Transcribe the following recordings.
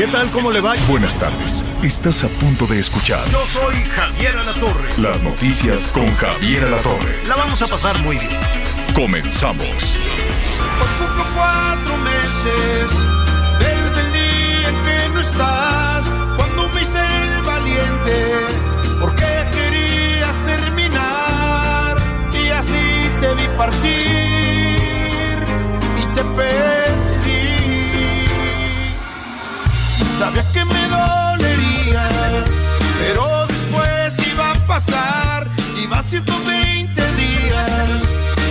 ¿Qué tal? ¿Cómo le va? Buenas tardes. Estás a punto de escuchar Yo soy Javier Alatorre. las noticias con Javier Alatorre. La vamos a pasar muy bien. Comenzamos. Hoy cumplo cuatro meses desde el día en que no estás. Cuando me hice el valiente, porque querías terminar. Y así te vi partir y te perdí. Sabía que me dolería, pero después iba a pasar. Iba 120 días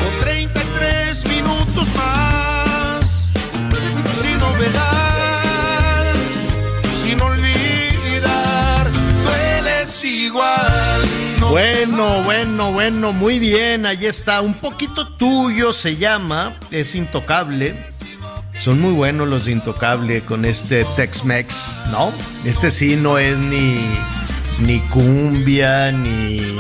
con 33 minutos más. Sin novedad, sin olvidar, dueles igual. No Bueno, bueno, bueno, muy bien. Ahí está. Un poquito tuyo se llama. Es intocable. Son muy buenos los de Intocable con este Tex-Mex, ¿no? Este sí no es ni, ni cumbia, ni...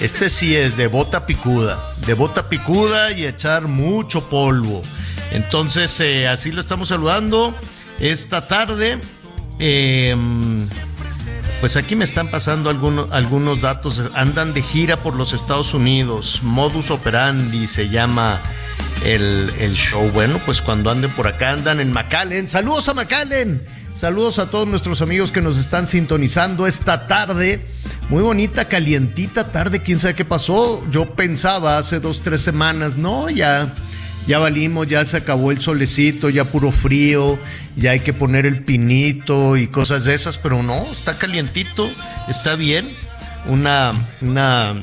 Este sí es de bota picuda, de bota picuda y echar mucho polvo. Entonces, eh, así lo estamos saludando esta tarde. Em, pues aquí me están pasando algunos, algunos datos. Andan de gira por los Estados Unidos. Modus operandi se llama el, el show. Bueno, pues cuando anden por acá, andan en McAllen. Saludos a McAllen. Saludos a todos nuestros amigos que nos están sintonizando esta tarde. Muy bonita, calientita tarde. ¿Quién sabe qué pasó? Yo pensaba hace dos, tres semanas, no, ya ya valimos, ya se acabó el solecito, ya puro frío, ya hay que poner el pinito y cosas de esas, pero no, está calientito, está bien. Una, una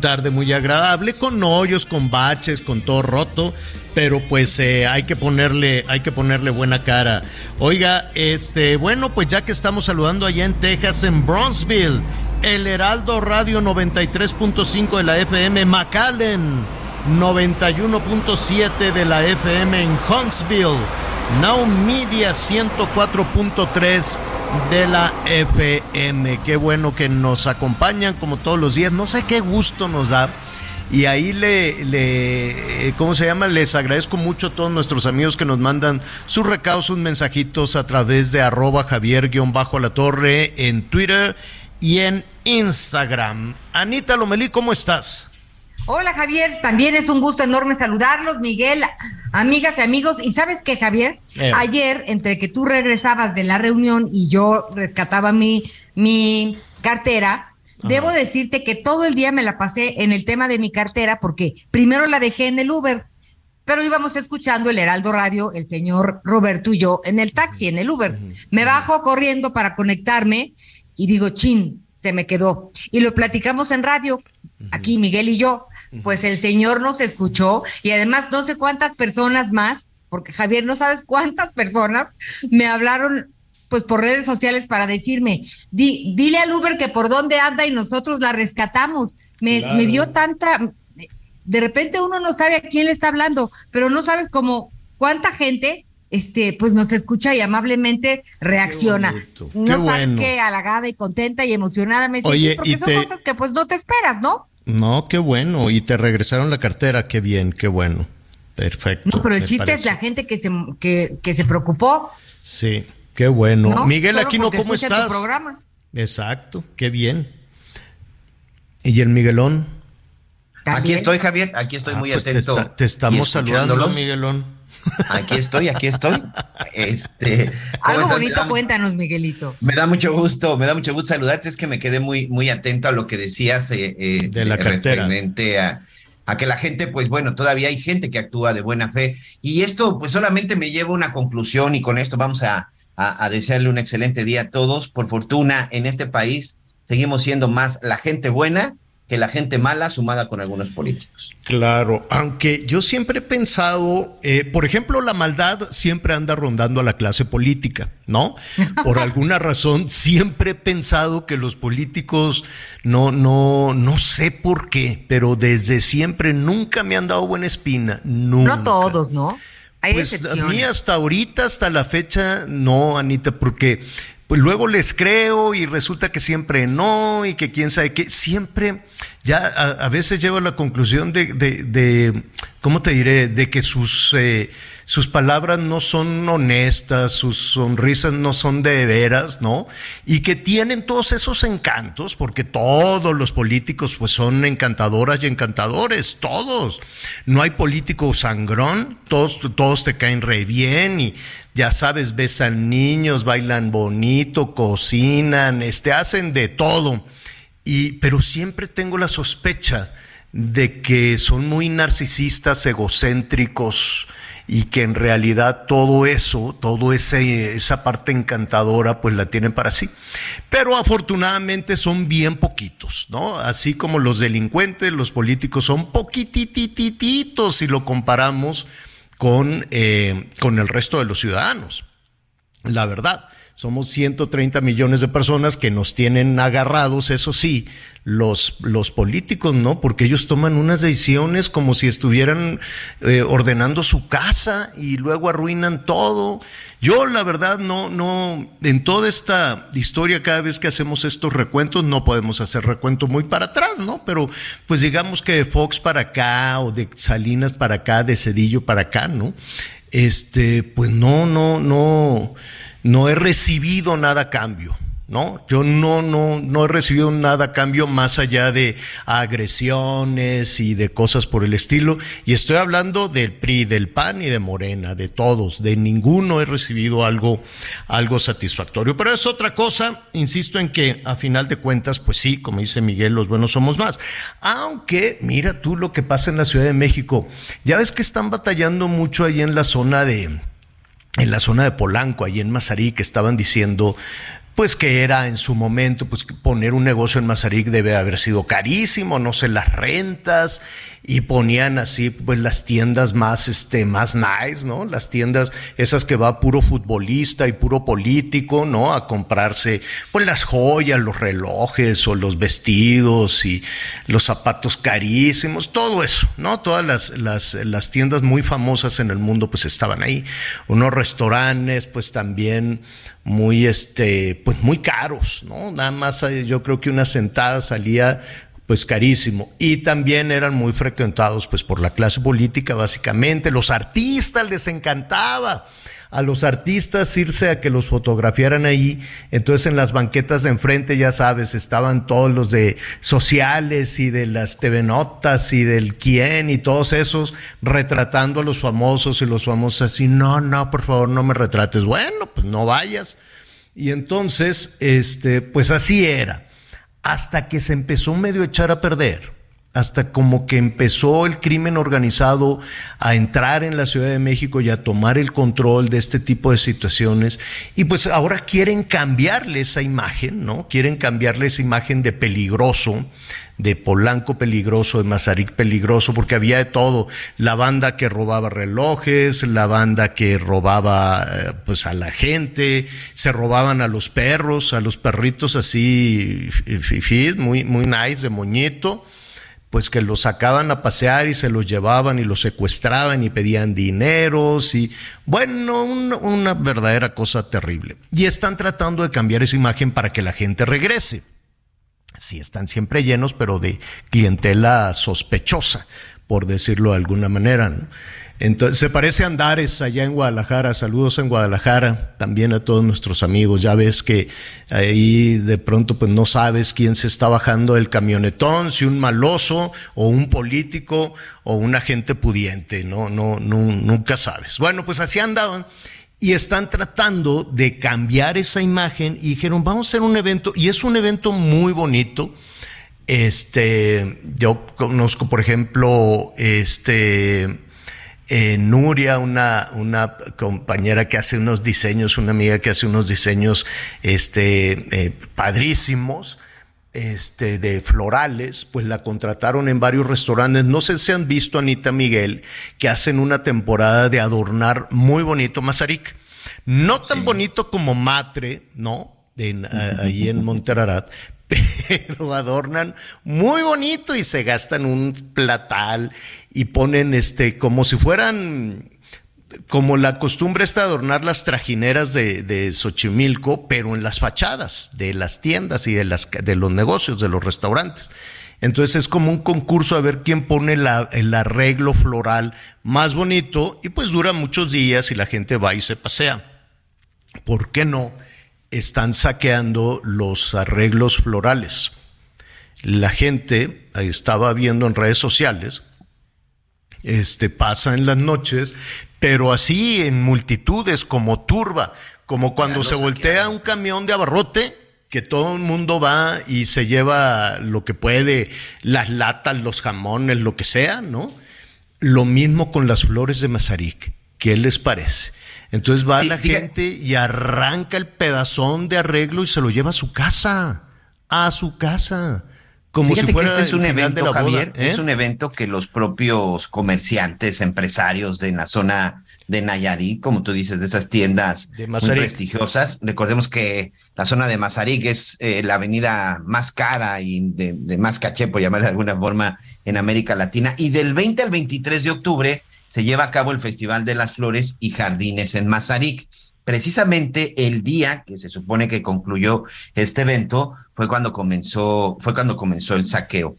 tarde muy agradable, con hoyos, con baches, con todo roto, pero pues eh, hay que ponerle, hay que ponerle buena cara. Oiga, este, bueno, pues ya que estamos saludando allá en Texas, en Bronzeville, el Heraldo Radio 93.5 de la FM, McAllen. 91.7 de la FM en Huntsville, Now Media 104.3 de la FM. Qué bueno que nos acompañan como todos los días. No sé qué gusto nos da. Y ahí le, le, eh, ¿cómo se llama? Les agradezco mucho a todos nuestros amigos que nos mandan sus recados, sus mensajitos a través de arroba Javier-La Torre en Twitter y en Instagram. Anita Lomelí, ¿cómo estás? Hola Javier, también es un gusto enorme saludarlos, Miguel, amigas y amigos. Y sabes qué, Javier, Eh. ayer entre que tú regresabas de la reunión y yo rescataba mi, mi cartera, debo decirte que todo el día me la pasé en el tema de mi cartera porque primero la dejé en el Uber, pero íbamos escuchando el Heraldo Radio, el señor Roberto y yo en el taxi, en el Uber. Me bajo corriendo para conectarme y digo, chin, se me quedó. Y lo platicamos en radio, aquí Miguel y yo. Pues el señor nos escuchó y además no sé cuántas personas más, porque Javier, no sabes cuántas personas me hablaron pues por redes sociales para decirme, "Di- dile al Uber que por dónde anda y nosotros la rescatamos. Me, Claro. me dio tanta, de repente uno no sabe a quién le está hablando, pero no sabes como cuánta gente este pues nos escucha y amablemente reacciona. qué no sabes bueno. qué halagada y contenta y emocionada me sentí porque son cosas que pues no te esperas, ¿no? No, qué bueno. Y te regresaron la cartera, qué bien, qué bueno. Perfecto. No, pero el chiste es la gente que se que, que se preocupó. Sí, qué bueno. ¿no? Miguel Solo Aquino, ¿cómo tu estás? programa. Exacto, qué bien. ¿Y el Miguelón? Aquí estoy, Javier, aquí estoy Ah, muy pues te atento. está- te, estamos saludando. Miguelón. Aquí estoy, aquí estoy. Este, ¿cómo Algo estás? bonito, da- cuéntanos, Miguelito. Me da mucho gusto, me da mucho gusto saludarte. Es que me quedé muy, muy atento a lo que decías eh, eh, De la cartera. referente a, a que la gente, pues bueno, todavía hay gente que actúa de buena fe. Y esto, pues solamente me lleva a una conclusión y con esto vamos a, a, a desearle un excelente día a todos. Por fortuna, en este país seguimos siendo más la gente buena que la gente mala sumada con algunos políticos. Claro, aunque yo siempre he pensado, eh, por ejemplo, la maldad siempre anda rondando a la clase política, ¿no? Por alguna razón siempre he pensado que los políticos, no, no, no sé por qué, pero desde siempre nunca me han dado buena espina, nunca. No todos, ¿no? Hay pues a mí hasta ahorita, hasta la fecha, no, Anita, porque pues luego les creo y resulta que siempre no y que quién sabe qué, siempre ya a, veces llego a la conclusión de, ¿cómo te diré?, de que sus, eh, sus palabras no son honestas, sus sonrisas no son de veras, ¿no? Y que tienen todos esos encantos, porque todos los políticos pues son encantadoras y encantadores, todos. No hay político sangrón, todos, todos te caen re bien y ya sabes, besan niños, bailan bonito, cocinan, este, hacen de todo. Y, pero siempre tengo la sospecha de que son muy narcisistas, egocéntricos, y que en realidad todo eso, toda esa parte encantadora, pues la tienen para sí. Pero afortunadamente son bien poquitos, ¿no? Así como los delincuentes, los políticos son poquititititos si lo comparamos con, eh, con el resto de los ciudadanos. La verdad, somos 130 millones de personas que nos tienen agarrados, eso sí, los, los políticos, ¿no? Porque ellos toman unas decisiones como si estuvieran eh, ordenando su casa y luego arruinan todo. Yo, la verdad, no, no, en toda esta historia, cada vez que hacemos estos recuentos, no podemos hacer recuento muy para atrás, ¿no? Pero, pues digamos que de Fox para acá o de Salinas para acá, de Cedillo para acá, ¿no? Este, pues no, no, no, no he recibido nada cambio. ¿no? Yo no, no, no he recibido nada cambio más allá de agresiones y de cosas por el estilo. Y estoy hablando del PRI, del PAN y de Morena, de todos. De ninguno he recibido algo, algo satisfactorio. Pero es otra cosa, insisto en que a final de cuentas, pues sí, como dice Miguel, los buenos somos más. Aunque, mira tú lo que pasa en la Ciudad de México. Ya ves que están batallando mucho ahí en la zona de en la zona de Polanco, ahí en Mazarí, que estaban diciendo, pues que era en su momento, pues poner un negocio en Mazarik debe haber sido carísimo, no sé, las rentas, y ponían así, pues las tiendas más, este, más nice, ¿no? Las tiendas esas que va puro futbolista y puro político, ¿no? A comprarse, pues las joyas, los relojes o los vestidos y los zapatos carísimos, todo eso, ¿no? Todas las, las, las tiendas muy famosas en el mundo, pues estaban ahí. Unos restaurantes, pues también, muy, este, pues muy caros, ¿no? Nada más eh, yo creo que una sentada salía pues carísimo. Y también eran muy frecuentados pues por la clase política básicamente, los artistas les encantaba a los artistas irse a que los fotografiaran ahí. Entonces en las banquetas de enfrente, ya sabes, estaban todos los de sociales y de las TV Notas y del quién y todos esos retratando a los famosos y los famosos así, no, no, por favor, no me retrates. Bueno, pues no vayas. Y entonces, este, pues así era. Hasta que se empezó medio a echar a perder hasta como que empezó el crimen organizado a entrar en la Ciudad de México y a tomar el control de este tipo de situaciones. Y pues ahora quieren cambiarle esa imagen, ¿no? Quieren cambiarle esa imagen de peligroso, de Polanco peligroso, de Mazarik peligroso, porque había de todo. La banda que robaba relojes, la banda que robaba eh, pues a la gente, se robaban a los perros, a los perritos así, muy, muy nice, de moñito pues que los sacaban a pasear y se los llevaban y los secuestraban y pedían dineros y bueno, una verdadera cosa terrible. Y están tratando de cambiar esa imagen para que la gente regrese. Sí, están siempre llenos, pero de clientela sospechosa, por decirlo de alguna manera. Entonces, se parece a Andares allá en Guadalajara. Saludos en Guadalajara, también a todos nuestros amigos. Ya ves que ahí de pronto pues no sabes quién se está bajando el camionetón, si un maloso o un político o un agente pudiente. No, no, no nunca sabes. Bueno, pues así andaban y están tratando de cambiar esa imagen y dijeron, vamos a hacer un evento y es un evento muy bonito. Este, yo conozco, por ejemplo, este, eh, Nuria, una, una compañera que hace unos diseños, una amiga que hace unos diseños este, eh, padrísimos. este, de florales, pues la contrataron en varios restaurantes. No sé si han visto a Anita Miguel, que hacen una temporada de adornar muy bonito Mazarik. No tan bonito como Matre, ¿no? En, ahí en Monterarat, pero adornan muy bonito y se gastan un platal y ponen este como si fueran como la costumbre está adornar las trajineras de, Xochimilco, pero en las fachadas de las tiendas y de, las, de los negocios, de los restaurantes. Entonces es como un concurso a ver quién pone el arreglo floral más bonito y pues dura muchos días y la gente va y se pasea. ¿Por qué no? Están saqueando los arreglos florales. La gente estaba viendo en redes sociales, este pasa en las noches, pero así en multitudes, como turba, como cuando se voltea un camión de abarrote, que todo el mundo va y se lleva lo que puede, las latas, los jamones, lo que sea, ¿no? Lo mismo con las flores de Mazarik. ¿Qué les parece? Entonces va la gente y arranca el pedazón de arreglo y se lo lleva a su casa, a su casa. Como si fuera este es un evento, Javier, ¿eh? es un evento que los propios comerciantes, empresarios de la zona de Nayarit, como tú dices, de esas tiendas muy prestigiosas. Recordemos que la zona de Mazarik es eh, la avenida más cara y de, de, más caché, por llamarla de alguna forma, en América Latina. Y del 20 al 23 de octubre se lleva a cabo el Festival de las Flores y Jardines en Mazarik precisamente el día que se supone que concluyó este evento fue cuando comenzó, fue cuando comenzó el saqueo.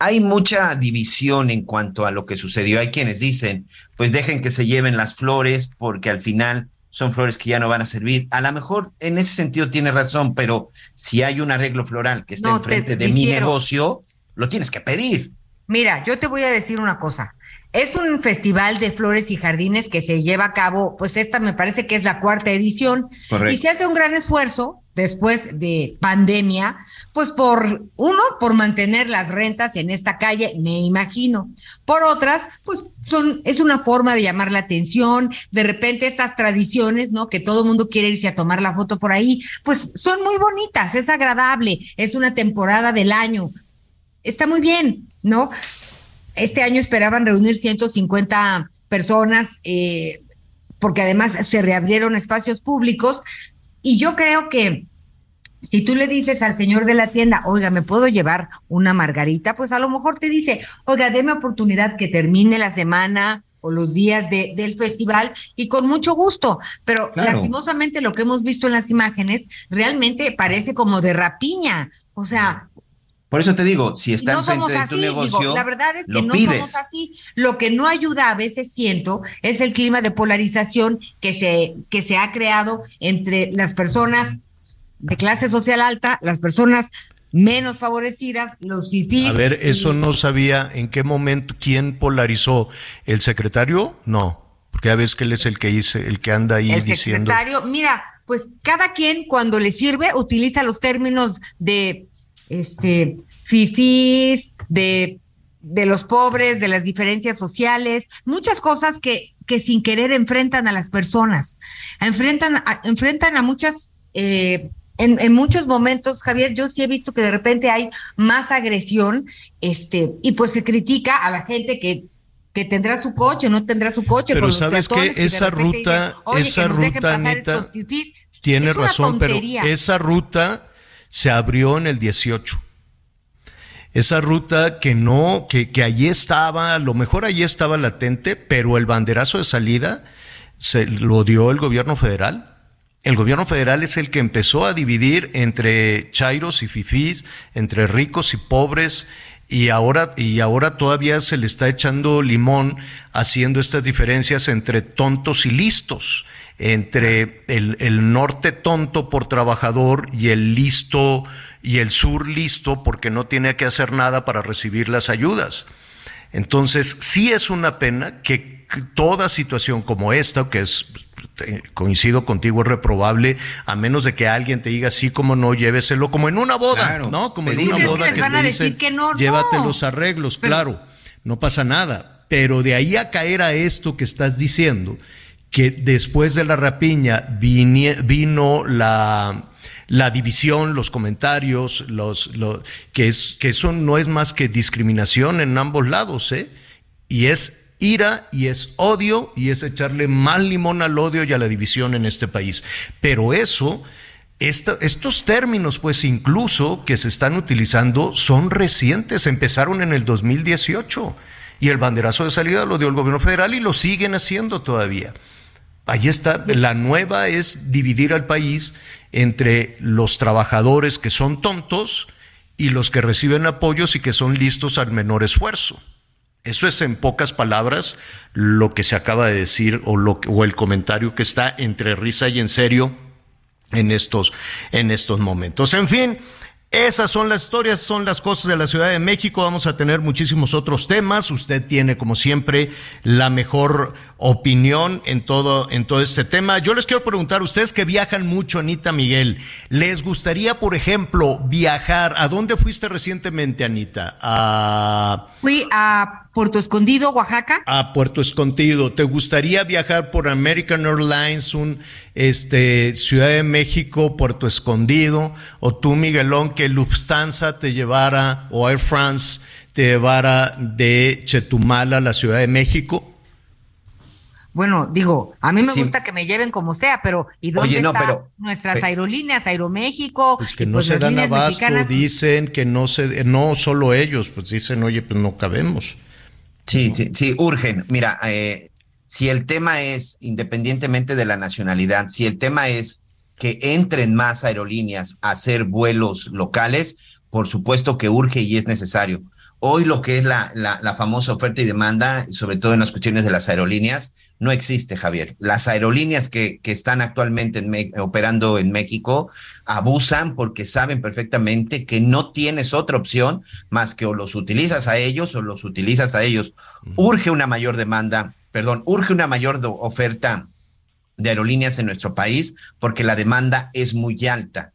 Hay mucha división en cuanto a lo que sucedió. Hay quienes dicen, pues dejen que se lleven las flores porque al final son flores que ya no van a servir. A lo mejor en ese sentido tiene razón, pero si hay un arreglo floral que está enfrente de mi negocio, lo tienes que pedir. Mira, yo te voy a decir una cosa. Es un festival de flores y jardines que se lleva a cabo, pues esta me parece que es la cuarta edición. Y se hace un gran esfuerzo después de pandemia, pues por uno, por mantener las rentas en esta calle, me imagino. Por otras, pues son, es una forma de llamar la atención. De repente estas tradiciones, ¿no? Que todo el mundo quiere irse a tomar la foto por ahí, pues son muy bonitas, es agradable, es una temporada del año. Está muy bien, ¿no? Este año esperaban reunir 150 personas, eh, porque además se reabrieron espacios públicos. Y yo creo que si tú le dices al señor de la tienda, oiga, ¿me puedo llevar una margarita? Pues a lo mejor te dice, oiga, déme oportunidad que termine la semana o los días de, del festival y con mucho gusto. Pero lastimosamente lo que hemos visto en las imágenes realmente parece como de rapiña. O sea, por eso te digo, si está enfrente de tu negocio, la verdad es que no somos así. Lo que no ayuda a veces siento es el clima de polarización que se que se ha creado entre las personas de clase social alta, las personas menos favorecidas, los fifís. A ver, eso no sabía en qué momento quién polarizó el secretario, no, porque a veces que él es el que dice, el que anda ahí el diciendo. secretario, mira, pues cada quien cuando le sirve utiliza los términos de este, fifís, de, de los pobres, de las diferencias sociales, muchas cosas que, que sin querer enfrentan a las personas, enfrentan a, enfrentan a muchas... Eh, en, en, muchos momentos, Javier, yo sí he visto que de repente hay más agresión, este, y pues se critica a la gente que que tendrá su coche, no tendrá su coche. Pero sabes que esa ruta, esa ruta, Anita, tiene razón, pero esa ruta se abrió en el 18. Esa ruta que no, que, que allí estaba, a lo mejor allí estaba latente, pero el banderazo de salida se lo dio el gobierno federal. El gobierno federal es el que empezó a dividir entre chairos y fifís, entre ricos y pobres, y ahora, y ahora todavía se le está echando limón haciendo estas diferencias entre tontos y listos entre el, el, norte tonto por trabajador y el listo y el sur listo porque no tiene que hacer nada para recibir las ayudas. Entonces, sí es una pena que toda situación como esta, que es, coincido contigo, es reprobable, a menos de que alguien te diga, sí, como no, lléveselo, como en una boda, ¿no? Como en una boda que, te dicen, llévate los arreglos, claro, no pasa nada. Pero de ahí a caer a esto que estás diciendo, que después de la rapiña vino la, la división, los comentarios, los, que, es, que eso no es más que discriminación en ambos lados, ¿eh? Y es ira y es odio y es echarle mal limón al odio y a la división en este país. Pero eso, estos términos, pues incluso que se están utilizando, son recientes, empezaron en el 2018 y el banderazo de salida lo dio el gobierno federal y lo siguen haciendo todavía. Ahí está, la nueva es dividir al país entre los trabajadores que son tontos y los que reciben apoyos y que son listos al menor esfuerzo. Eso es en pocas palabras lo que se acaba de decir o, lo, o el comentario que está entre risa y en serio en estos, en estos momentos. En fin, esas son las historias, son las cosas de la Ciudad de México. Vamos a tener muchísimos otros temas. Usted tiene, como siempre, la mejor opinión en todo, en todo este tema. Yo les quiero preguntar, ustedes que viajan mucho, Anita Miguel, ¿les gustaría, por ejemplo, viajar? ¿A dónde fuiste recientemente, Anita? A... Fui a Puerto Escondido, Oaxaca. A Puerto Escondido. ¿Te gustaría viajar por American Airlines, un este Ciudad de México, Puerto Escondido? O tú, Miguelón, que Lufthansa te llevara, o Air France te llevara de Chetumal a la Ciudad de México? Bueno, digo, a mí me gusta que me lleven como sea, pero ¿y dónde están nuestras aerolíneas, Aeroméxico? Pues que no pues se dan abasto, dicen que no se, no solo ellos, pues dicen, oye, pues no cabemos. Sí, sí, sí, urgen. Mira, eh, si el tema es, independientemente de la nacionalidad, si el tema es que entren más aerolíneas a hacer vuelos locales, por supuesto que urge y es necesario. Hoy lo que es la, la, famosa oferta y demanda, sobre todo en las cuestiones de las aerolíneas, no existe, Javier. Las aerolíneas que, que están actualmente operando en México abusan porque saben perfectamente que no tienes otra opción más que o los utilizas a ellos o los utilizas a ellos. Urge una mayor demanda, perdón, urge una mayor oferta de aerolíneas en nuestro país porque la demanda es muy alta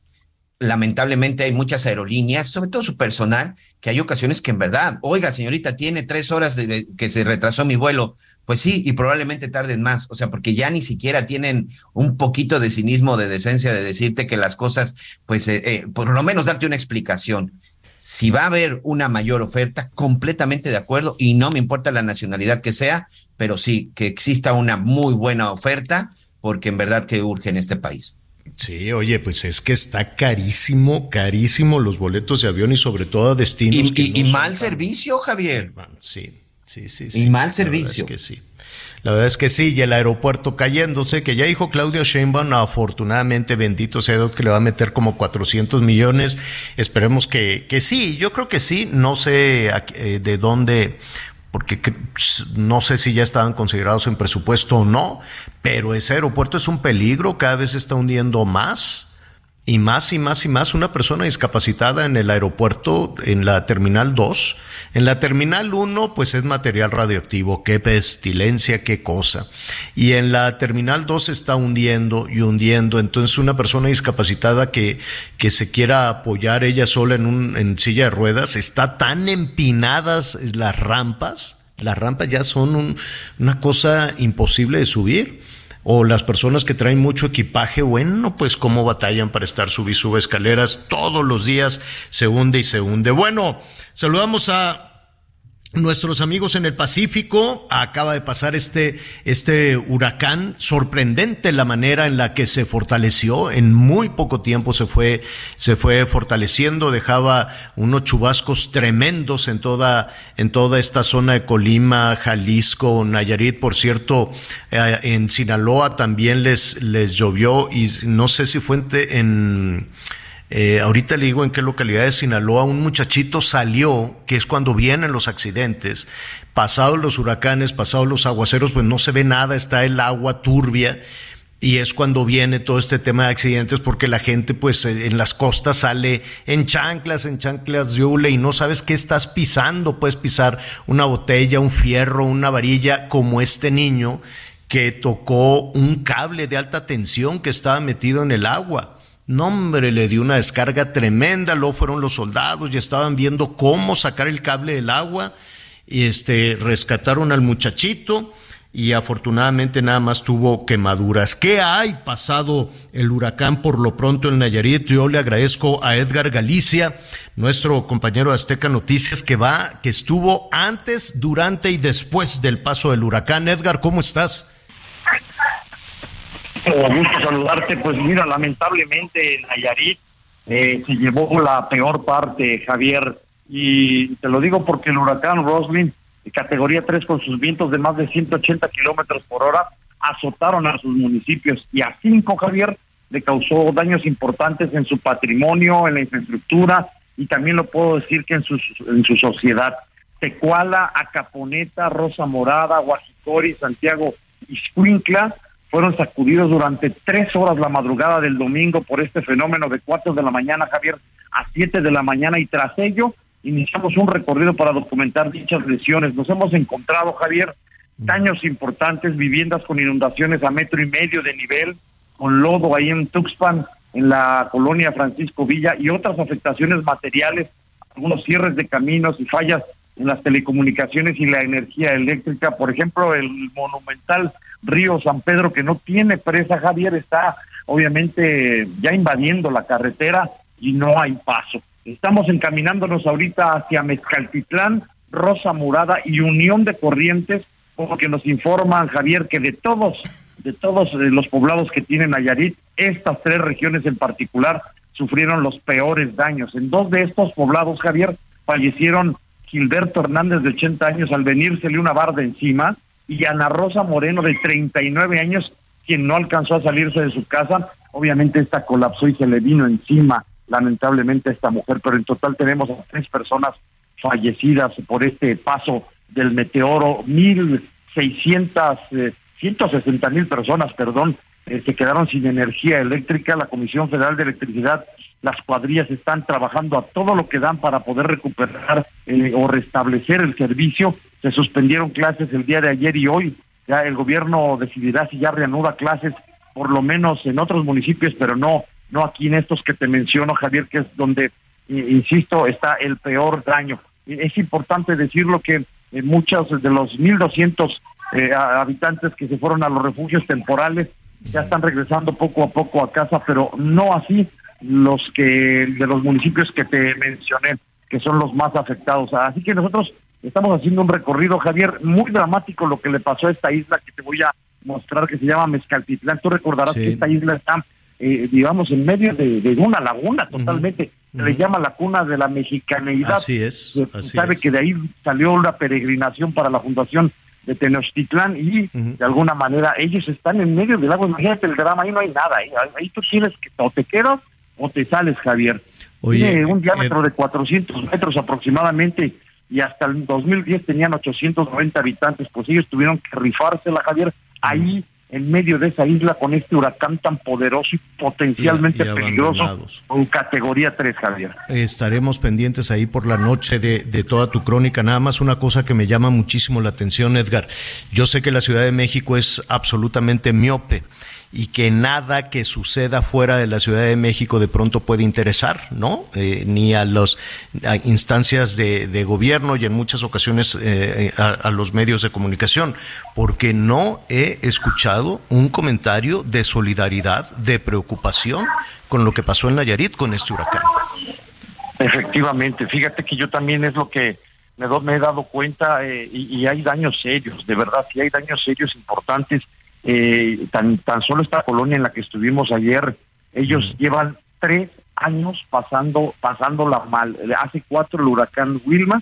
lamentablemente hay muchas aerolíneas, sobre todo su personal, que hay ocasiones que en verdad, oiga, señorita, tiene tres horas de, que se retrasó mi vuelo. Pues sí, y probablemente tarden más, o sea, porque ya ni siquiera tienen un poquito de cinismo, de decencia, de decirte que las cosas, pues, eh, eh, por lo menos darte una explicación. Si va a haber una mayor oferta, completamente de acuerdo, y no me importa la nacionalidad que sea, pero sí que exista una muy buena oferta, porque en verdad que urge en este país. Sí, oye, pues es que está carísimo, carísimo los boletos de avión y sobre todo a destinos. Y, mal servicio, Javier. Sí, sí, sí. Y mal servicio. que sí. La verdad es que sí, y el aeropuerto cayéndose, que ya dijo Claudio Sheinbaum, afortunadamente, bendito sea Dios, que le va a meter como 400 millones. Esperemos que, que sí, yo creo que sí, no sé eh, de dónde porque no sé si ya estaban considerados en presupuesto o no, pero ese aeropuerto es un peligro, cada vez se está hundiendo más y más y más y más una persona discapacitada en el aeropuerto, en la terminal 2. En la terminal 1, pues es material radioactivo, qué pestilencia, qué cosa. Y en la terminal 2 está hundiendo y hundiendo. Entonces una persona discapacitada que, que se quiera apoyar ella sola en, un, en silla de ruedas, está tan empinadas las rampas, las rampas ya son una cosa imposible de subir o las personas que traen mucho equipaje, bueno, pues cómo batallan para estar sub y escaleras todos los días, se hunde y se hunde. Bueno, saludamos a nuestros amigos en el Pacífico. Acaba de pasar este, este huracán. Sorprendente la manera en la que se fortaleció. En muy poco tiempo se fue, se fue fortaleciendo. Dejaba unos chubascos tremendos en toda, en toda esta zona de Colima, Jalisco, Nayarit. Por cierto, eh, en Sinaloa también les, les llovió y no sé si fue en, eh, ahorita le digo en qué localidad de Sinaloa un muchachito salió, que es cuando vienen los accidentes, pasados los huracanes, pasados los aguaceros, pues no se ve nada, está el agua turbia. Y es cuando viene todo este tema de accidentes porque la gente pues eh, en las costas sale en chanclas, en chanclas de hule y no sabes qué estás pisando. Puedes pisar una botella, un fierro, una varilla como este niño que tocó un cable de alta tensión que estaba metido en el agua no, hombre, le dio una descarga tremenda, luego fueron los soldados y estaban viendo cómo sacar el cable del agua y este rescataron al muchachito y afortunadamente nada más tuvo quemaduras. ¿Qué hay pasado el huracán por lo pronto en Nayarit? Yo le agradezco a Edgar Galicia, nuestro compañero de Azteca Noticias, que va, que estuvo antes, durante y después del paso del huracán. Edgar, ¿cómo estás? Gusto saludarte. Pues mira, lamentablemente en Nayarit eh, se llevó la peor parte, Javier. Y te lo digo porque el huracán Roslin, categoría 3 con sus vientos de más de 180 kilómetros por hora, azotaron a sus municipios y a cinco, Javier, le causó daños importantes en su patrimonio, en la infraestructura y también lo puedo decir que en su, en su sociedad. Tecuala, Acaponeta, Rosa Morada, Guajicori, Santiago y Sprinkla fueron sacudidos durante tres horas la madrugada del domingo por este fenómeno de cuatro de la mañana, Javier, a siete de la mañana y tras ello iniciamos un recorrido para documentar dichas lesiones. Nos hemos encontrado, Javier, daños importantes, viviendas con inundaciones a metro y medio de nivel, con lodo ahí en Tuxpan, en la colonia Francisco Villa y otras afectaciones materiales, algunos cierres de caminos y fallas en las telecomunicaciones y la energía eléctrica. Por ejemplo, el monumental río San Pedro, que no tiene presa, Javier, está obviamente ya invadiendo la carretera y no hay paso. Estamos encaminándonos ahorita hacia Mezcaltitlán, Rosa Murada y Unión de Corrientes, porque nos informan, Javier, que de todos, de todos eh, los poblados que tienen Nayarit, estas tres regiones en particular sufrieron los peores daños. En dos de estos poblados, Javier, fallecieron Gilberto Hernández de 80 años al venírsele una barda encima y Ana Rosa Moreno de 39 años, quien no alcanzó a salirse de su casa. Obviamente esta colapsó y se le vino encima lamentablemente a esta mujer, pero en total tenemos a tres personas fallecidas por este paso del meteoro, mil seiscientas, eh, ciento sesenta mil personas, perdón, eh, se quedaron sin energía eléctrica. La Comisión Federal de Electricidad, las cuadrillas están trabajando a todo lo que dan para poder recuperar eh, o restablecer el servicio. Se suspendieron clases el día de ayer y hoy. Ya el gobierno decidirá si ya reanuda clases, por lo menos en otros municipios, pero no no aquí en estos que te menciono, Javier, que es donde, insisto, está el peor daño. Es importante decirlo que eh, muchos de los 1.200 eh, habitantes que se fueron a los refugios temporales ya están regresando poco a poco a casa, pero no así los que de los municipios que te mencioné, que son los más afectados. Así que nosotros estamos haciendo un recorrido, Javier, muy dramático lo que le pasó a esta isla que te voy a mostrar, que se llama Mezcaltitlán. Tú recordarás que esta isla está eh, digamos, en medio de, una laguna totalmente. Se le llama la cuna de la mexicaneidad. Así es. sabe que de ahí salió una peregrinación para la fundación de Tenochtitlán y de alguna manera ellos están en medio del agua. Imagínate el drama, ahí no hay nada. Ahí, tú tienes que o te quedas o te sales, Javier. Tiene un diámetro de 400 metros aproximadamente y hasta el 2010 tenían 890 habitantes. Pues ellos tuvieron que rifársela, Javier. Ahí en medio de esa isla con este huracán tan poderoso y potencialmente peligroso con categoría 3, Javier. Estaremos pendientes ahí por la noche de, de, toda tu crónica. Nada más una cosa que me llama muchísimo la atención, Edgar. Yo sé que la Ciudad de México es absolutamente miope y que nada que suceda fuera de la Ciudad de México de pronto puede interesar, ¿no? Eh, ni a las instancias de, gobierno y en muchas ocasiones eh, a, los medios de comunicación, porque no he escuchado un comentario de solidaridad, de preocupación con lo que pasó en Nayarit con este huracán. Efectivamente, fíjate que yo también es lo que me, me he dado cuenta eh, y, hay daños serios, de verdad, sí hay daños serios importantes eh, tan, tan solo esta colonia en la que estuvimos ayer, ellos llevan tres años pasando, pasándola mal. Hace cuatro el huracán Wilma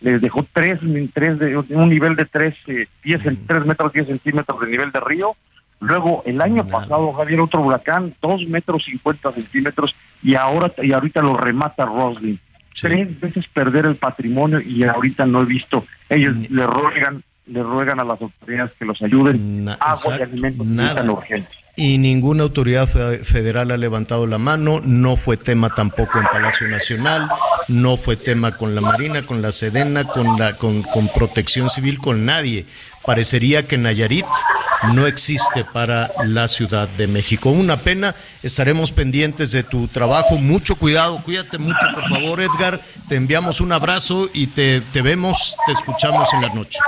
les dejó tres, tres de, un nivel de tres, eh, diez, tres metros diez centímetros de nivel de río. Luego el año pasado Javier otro huracán, dos metros cincuenta centímetros y ahora y ahorita lo remata Roslin. Tres veces perder el patrimonio y ahorita no he visto. Ellos le ruegan le ruegan a las autoridades que los ayuden. agua y alimentos nada. Y ninguna autoridad federal ha levantado la mano, no fue tema tampoco en Palacio Nacional, no fue tema con la Marina, con la Sedena, con, la, con, con Protección Civil, con nadie. Parecería que Nayarit no existe para la Ciudad de México. Una pena, estaremos pendientes de tu trabajo. Mucho cuidado, cuídate mucho, por favor, Edgar. Te enviamos un abrazo y te, te vemos, te escuchamos en la noche.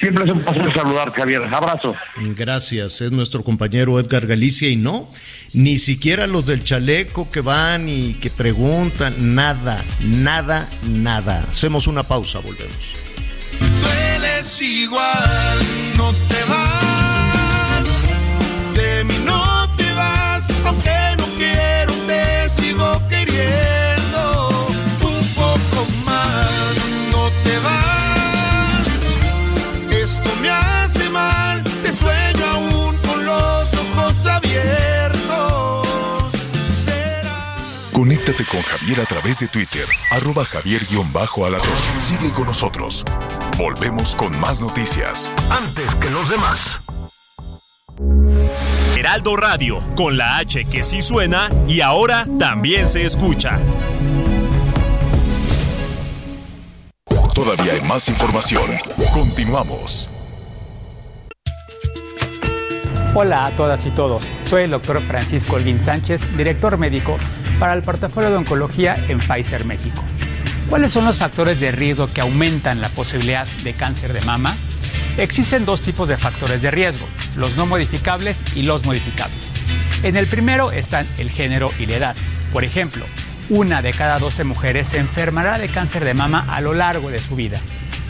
Siempre es un placer saludar, Javier. Abrazo. Gracias. Es nuestro compañero Edgar Galicia y no, ni siquiera los del chaleco que van y que preguntan, nada, nada, nada. Hacemos una pausa, volvemos. Tú igual, no te Conéctate con Javier a través de Twitter, arroba javier-alatón. Sigue con nosotros. Volvemos con más noticias. Antes que los demás. Heraldo Radio, con la H que sí suena y ahora también se escucha. Todavía hay más información. Continuamos. Hola a todas y todos. Soy el doctor Francisco Olguín Sánchez, director médico para el portafolio de oncología en Pfizer México. ¿Cuáles son los factores de riesgo que aumentan la posibilidad de cáncer de mama? Existen dos tipos de factores de riesgo, los no modificables y los modificables. En el primero están el género y la edad. Por ejemplo, una de cada 12 mujeres se enfermará de cáncer de mama a lo largo de su vida.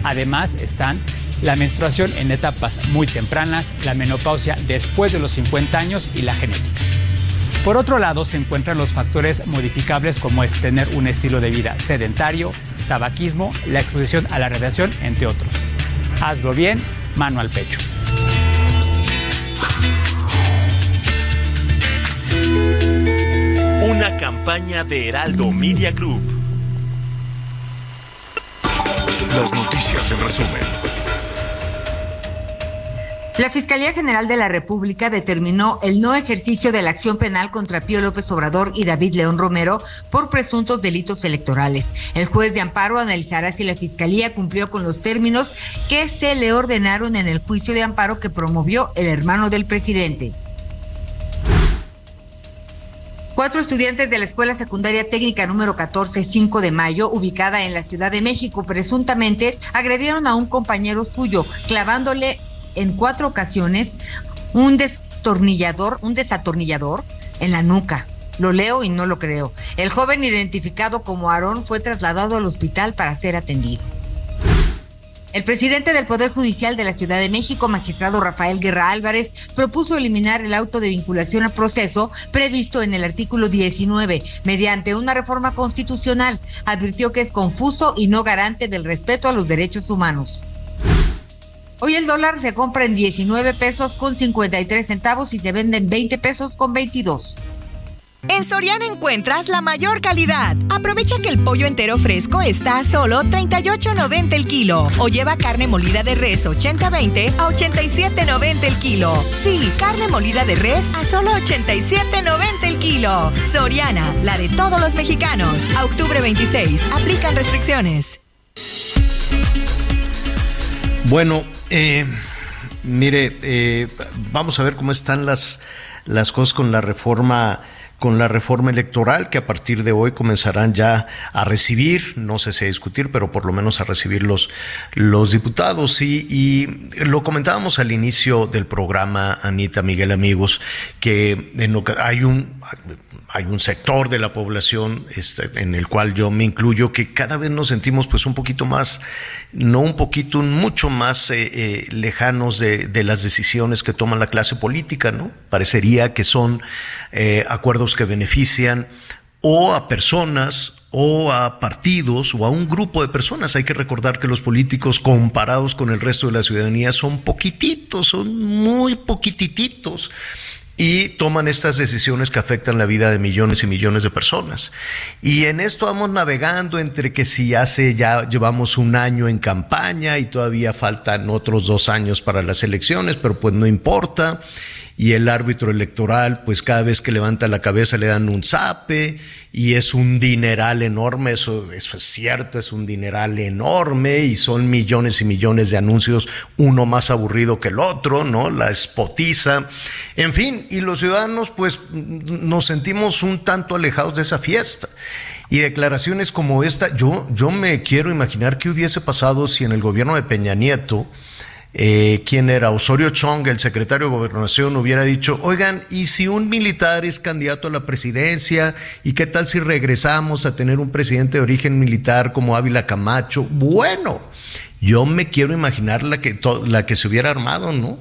Además están la menstruación en etapas muy tempranas, la menopausia después de los 50 años y la genética. Por otro lado, se encuentran los factores modificables como es tener un estilo de vida sedentario, tabaquismo, la exposición a la radiación, entre otros. Hazlo bien, mano al pecho. Una campaña de Heraldo Media Group. Las noticias en resumen. La Fiscalía General de la República determinó el no ejercicio de la acción penal contra Pío López Obrador y David León Romero por presuntos delitos electorales. El juez de amparo analizará si la Fiscalía cumplió con los términos que se le ordenaron en el juicio de amparo que promovió el hermano del presidente. Cuatro estudiantes de la Escuela Secundaria Técnica número 14, 5 de mayo, ubicada en la Ciudad de México, presuntamente agredieron a un compañero suyo, clavándole en cuatro ocasiones un destornillador, un desatornillador en la nuca. Lo leo y no lo creo. El joven identificado como Aarón fue trasladado al hospital para ser atendido. El presidente del Poder Judicial de la Ciudad de México, magistrado Rafael Guerra Álvarez, propuso eliminar el auto de vinculación a proceso previsto en el artículo 19 mediante una reforma constitucional. Advirtió que es confuso y no garante del respeto a los derechos humanos. Hoy el dólar se compra en 19 pesos con 53 centavos y se vende en 20 pesos con 22. En Soriana encuentras la mayor calidad. Aprovecha que el pollo entero fresco está a solo 38.90 el kilo. O lleva carne molida de res 80-20 a 87.90 el kilo. Sí, carne molida de res a solo 87.90 el kilo. Soriana, la de todos los mexicanos. A octubre 26. Aplican restricciones. Bueno, eh, mire, eh, vamos a ver cómo están las, las cosas con la reforma con la reforma electoral que a partir de hoy comenzarán ya a recibir, no sé si a discutir, pero por lo menos a recibir los, los diputados. Y, y lo comentábamos al inicio del programa, Anita, Miguel, amigos, que en hay un hay un sector de la población este, en el cual yo me incluyo que cada vez nos sentimos pues un poquito más, no un poquito, mucho más eh, eh, lejanos de, de, las decisiones que toma la clase política, ¿no? Parecería que son eh, acuerdos que benefician o a personas o a partidos o a un grupo de personas. Hay que recordar que los políticos comparados con el resto de la ciudadanía son poquititos, son muy poquititos y toman estas decisiones que afectan la vida de millones y millones de personas. Y en esto vamos navegando entre que si hace ya llevamos un año en campaña y todavía faltan otros dos años para las elecciones, pero pues no importa y el árbitro electoral, pues cada vez que levanta la cabeza le dan un zape y es un dineral enorme, eso, eso es cierto, es un dineral enorme y son millones y millones de anuncios, uno más aburrido que el otro, ¿no? La espotiza, en fin, y los ciudadanos pues nos sentimos un tanto alejados de esa fiesta. Y declaraciones como esta, yo, yo me quiero imaginar qué hubiese pasado si en el gobierno de Peña Nieto, eh, ¿quién era? Osorio Chong, el secretario de Gobernación, hubiera dicho, oigan, ¿y si un militar es candidato a la presidencia? ¿Y qué tal si regresamos a tener un presidente de origen militar como Ávila Camacho? Bueno, yo me quiero imaginar la que, la que se hubiera armado, ¿no?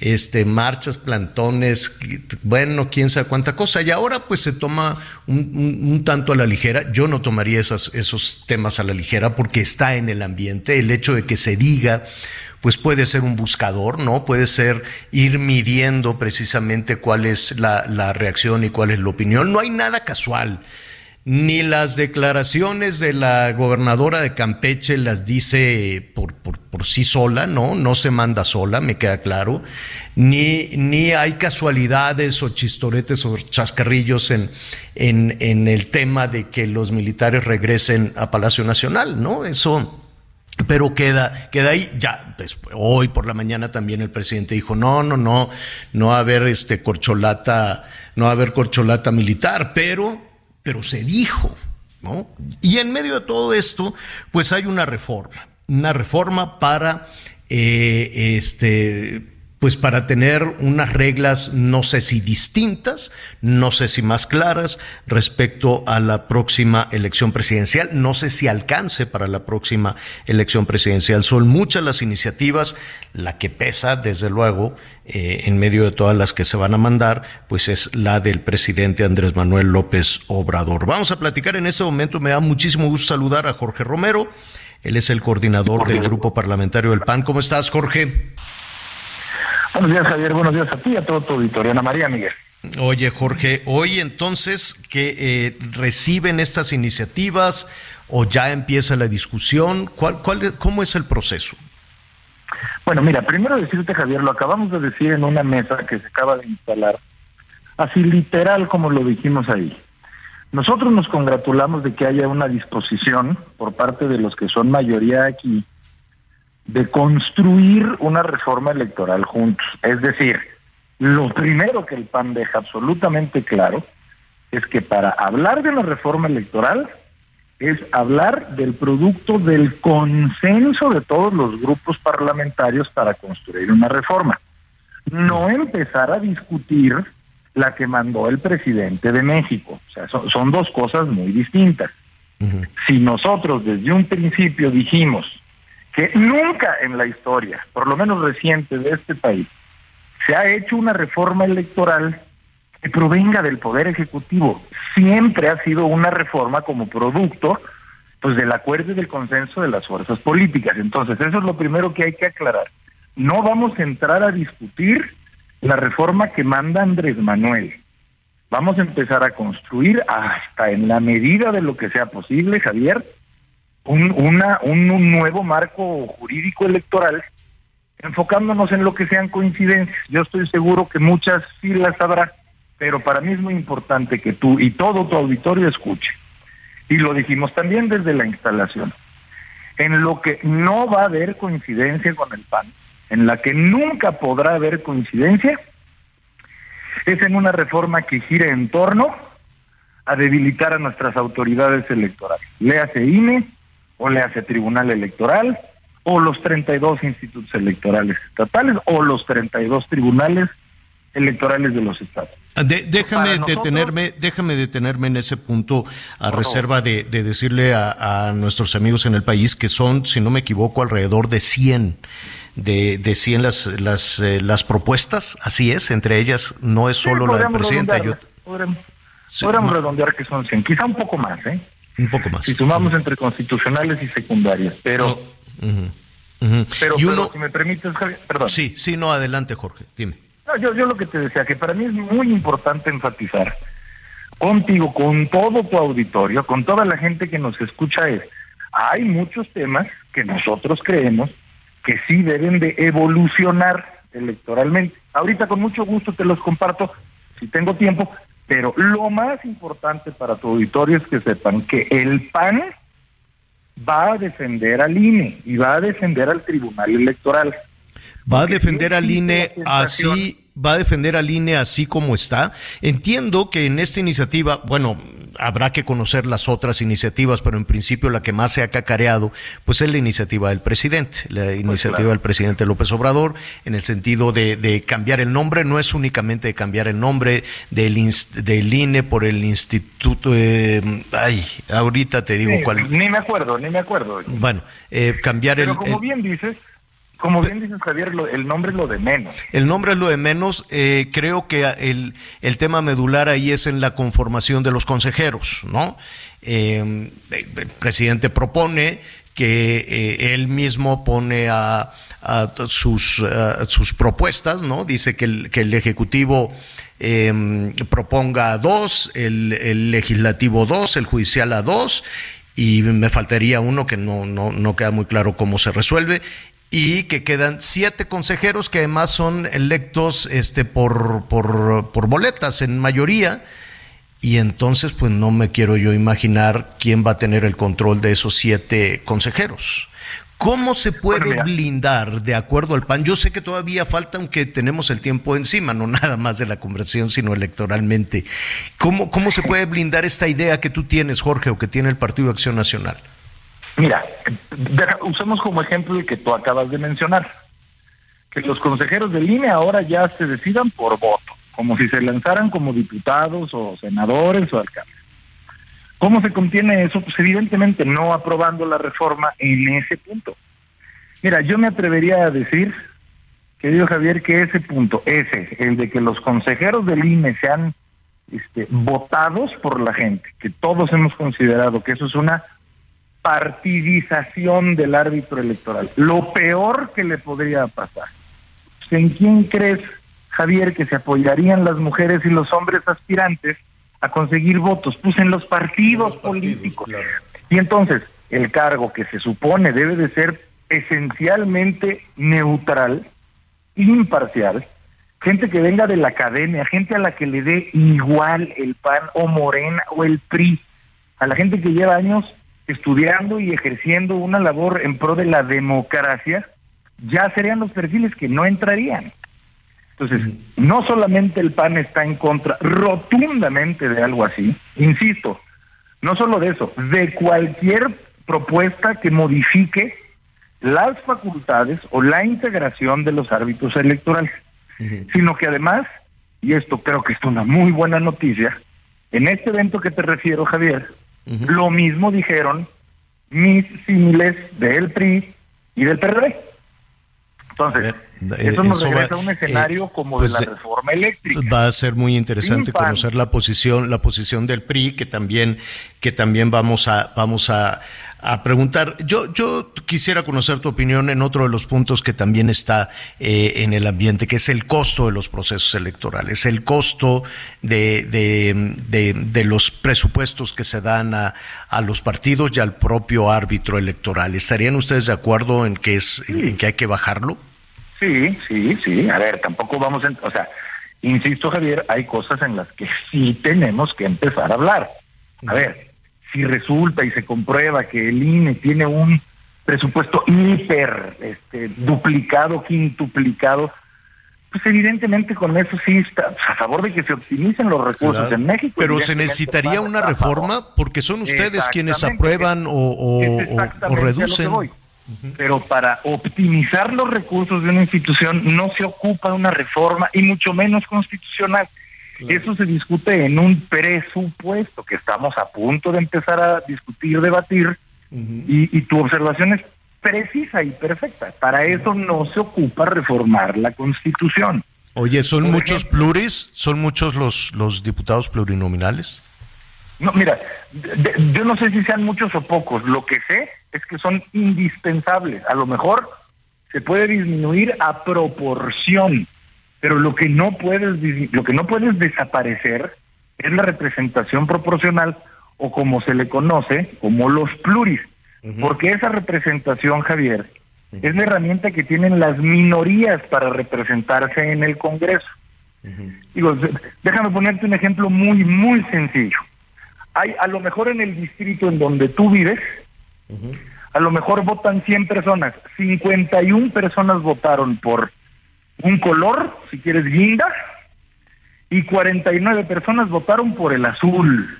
este, marchas, plantones, bueno, quién sabe cuánta cosa. Y ahora pues se toma un, tanto a la ligera. Yo no tomaría esas, esos temas a la ligera porque está en el ambiente. El hecho de que se diga, pues puede ser un buscador, ¿no? Puede ser ir midiendo precisamente cuál es la, la reacción y cuál es la opinión. No hay nada casual ni las declaraciones de la gobernadora de Campeche las dice por, por, sí sola, ¿no? No se manda sola, me queda claro. Ni, ni hay casualidades o chistoretes o chascarrillos en, en, en el tema de que los militares regresen a Palacio Nacional, ¿no? Eso. Pero queda, queda ahí, ya, hoy por la mañana también el presidente dijo, no, no, no, no va a haber este corcholata, no haber corcholata militar, pero pero se dijo, ¿no? Y en medio de todo esto, pues hay una reforma, una reforma para eh, este pues para tener unas reglas, no sé si distintas, no sé si más claras respecto a la próxima elección presidencial, no sé si alcance para la próxima elección presidencial. Son muchas las iniciativas, la que pesa, desde luego, eh, en medio de todas las que se van a mandar, pues es la del presidente Andrés Manuel López Obrador. Vamos a platicar en este momento, me da muchísimo gusto saludar a Jorge Romero, él es el coordinador del Grupo Parlamentario del PAN. ¿Cómo estás, Jorge? Buenos días, Javier. Buenos días a ti y a todo tu auditorio. Ana María Miguel. Oye, Jorge, hoy entonces que eh, reciben estas iniciativas o ya empieza la discusión, ¿Cuál, cuál, ¿cómo es el proceso? Bueno, mira, primero decirte, Javier, lo acabamos de decir en una mesa que se acaba de instalar, así literal como lo dijimos ahí. Nosotros nos congratulamos de que haya una disposición por parte de los que son mayoría aquí de construir una reforma electoral juntos. Es decir, lo primero que el PAN deja absolutamente claro es que para hablar de la reforma electoral es hablar del producto del consenso de todos los grupos parlamentarios para construir una reforma. No empezar a discutir la que mandó el presidente de México. O sea, son, dos cosas muy distintas. Si nosotros desde un principio dijimos que nunca en la historia, por lo menos reciente de este país, se ha hecho una reforma electoral que provenga del poder ejecutivo. Siempre ha sido una reforma como producto pues del acuerdo y del consenso de las fuerzas políticas. Entonces, eso es lo primero que hay que aclarar. No vamos a entrar a discutir la reforma que manda Andrés Manuel. Vamos a empezar a construir hasta en la medida de lo que sea posible, Javier, un, una, un, nuevo marco jurídico electoral enfocándonos en lo que sean coincidencias. Yo estoy seguro que muchas sí las habrá, pero para mí es muy importante que tú y todo tu auditorio escuche. Y lo dijimos también desde la instalación. En lo que no va a haber coincidencia con el PAN, en la que nunca podrá haber coincidencia, es en una reforma que gire en torno a debilitar a nuestras autoridades electorales. Léase INE, o le hace Tribunal Electoral, o los 32 institutos electorales estatales, o los 32 tribunales electorales de los estados. Ah, déjame detenerme, déjame detenerme en ese punto a reserva de, decirle a, nuestros amigos en el país que son, si no me equivoco, alrededor de 100 de, de 100 las las, eh, las propuestas, así es, entre ellas no es solo la del presidente. Podríamos, redondear que son 100, quizá un poco más, ¿eh? Un poco más. Si sumamos entre constitucionales y secundarias, pero... Pero, si me permites, perdón. Sí, sí, no, adelante, Jorge, dime. yo, yo lo que te decía, que para mí es muy importante enfatizar contigo, con todo tu auditorio, con toda la gente que nos escucha, es, hay muchos temas que nosotros creemos que sí deben de evolucionar electoralmente. Ahorita con mucho gusto te los comparto, si tengo tiempo, pero lo más importante para tu auditorio es que sepan que el PAN va a defender al INE y va a defender al Tribunal Electoral. Va a defender al INE así, va a defender al INE así como está. Entiendo que en esta iniciativa, bueno, habrá que conocer las otras iniciativas, pero en principio la que más se ha cacareado, pues es la iniciativa del presidente, la pues iniciativa del presidente López Obrador, en el sentido de, cambiar el nombre, no es únicamente de cambiar el nombre del, del INE por el Instituto, eh, ay, ahorita te digo cuál. Ni me acuerdo, ni me acuerdo. Bueno, eh, cambiar el... como bien dices, como bien dices, Javier, el nombre es lo de menos. El nombre es lo de menos. Eh, creo que el, el, tema medular ahí es en la conformación de los consejeros, ¿no? Eh, el presidente propone que eh, él mismo pone a, a sus, sus propuestas, ¿no? Dice que el, que el Ejecutivo em, proponga dos, el, el Legislativo dos, el Judicial a dos, y me faltaría uno que no, no, no queda muy claro cómo se resuelve, y que quedan siete consejeros que además son electos este, por, por, por boletas en mayoría. Y entonces, pues no me quiero yo imaginar quién va a tener el control de esos siete consejeros. ¿Cómo se puede blindar de acuerdo al PAN? Yo sé que todavía falta, aunque tenemos el tiempo encima, no nada más de la conversión, sino electoralmente. ¿Cómo, cómo se puede blindar esta idea que tú tienes, Jorge, o que tiene el Partido de Acción Nacional? Mira, usemos como ejemplo el que tú acabas de mencionar, que los consejeros del INE ahora ya se decidan por voto, como si se lanzaran como diputados o senadores o alcaldes. ¿Cómo se contiene eso? Pues evidentemente no aprobando la reforma en ese punto. Mira, yo me atrevería a decir, querido Javier, que ese punto, ese, el de que los consejeros del INE sean este, votados por la gente, que todos hemos considerado que eso es una partidización del árbitro electoral. Lo peor que le podría pasar. ¿En quién crees, Javier, que se apoyarían las mujeres y los hombres aspirantes a conseguir votos? Pues en los partidos, políticos. Y entonces, el cargo que se supone debe de ser esencialmente neutral, imparcial, gente que venga de la academia, gente a la que le dé igual el PAN o Morena o el PRI, a la gente que lleva años estudiando y ejerciendo una labor en pro de la democracia, ya serían los perfiles que no entrarían. Entonces, no solamente el PAN está en contra rotundamente de algo así, insisto, no solo de eso, de cualquier propuesta que modifique las facultades o la integración de los árbitros electorales, sino que además, y esto creo que es una muy buena noticia, en este evento que te refiero, Javier, lo mismo dijeron mis símiles del PRI y del PRD. Entonces, eso nos regresa a un escenario eh, como de pues, la reforma eléctrica. Va a ser muy interesante conocer la posición, la posición del PRI, que también, que también vamos a, vamos a, a preguntar. Yo, yo quisiera conocer tu opinión en otro de los puntos que también está eh, en el ambiente, que es el costo de los procesos electorales, el costo de, de, de, los presupuestos que se dan a, a, los partidos y al propio árbitro electoral. ¿Estarían ustedes de acuerdo en que, es, en que hay que bajarlo? Sí, sí, sí. A ver, tampoco vamos a... O sea, insisto, Javier, hay cosas en las que sí tenemos que empezar a hablar. A ver, si resulta y se comprueba que el INE tiene un presupuesto hiper este, duplicado, quintuplicado, pues evidentemente con eso sí está a favor de que se optimicen los recursos en México. Pero se necesitaría una reforma porque son ustedes quienes aprueban o, reducen. Pero para optimizar los recursos de una institución no se ocupa una reforma y mucho menos constitucional. Eso se discute en un presupuesto que estamos a punto de empezar a discutir, debatir, y, tu observación es precisa y perfecta. Para eso no se ocupa reformar la Constitución. Oye, ¿son muchos pluris? ¿Son muchos los, los diputados plurinominales? No, mira, yo no sé si sean muchos o pocos. Lo que sé es que son indispensables. A lo mejor se puede disminuir a proporción pero lo que no puedes lo que no puedes desaparecer es la representación proporcional o como se le conoce como los pluris, porque esa representación, Javier, es la herramienta que tienen las minorías para representarse en el Congreso. Digo, déjame ponerte un ejemplo muy muy sencillo. Hay a lo mejor en el distrito en donde tú vives, a lo mejor votan 100 personas, 51 personas votaron por un color, si quieres guinda, y 49 personas votaron por el azul.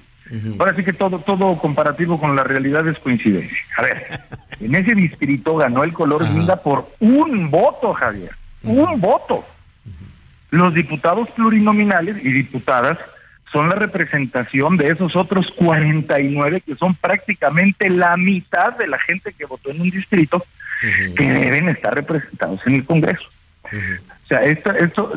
Ahora sí que todo, todo comparativo con la realidad es coincidencia. A ver, en ese distrito ganó el color guinda por un voto, Javier. Un voto. Los diputados plurinominales y diputadas son la representación de esos otros 49 que son prácticamente la mitad de la gente que votó en un distrito que deben estar representados en el Congreso. O sea, esto, esto,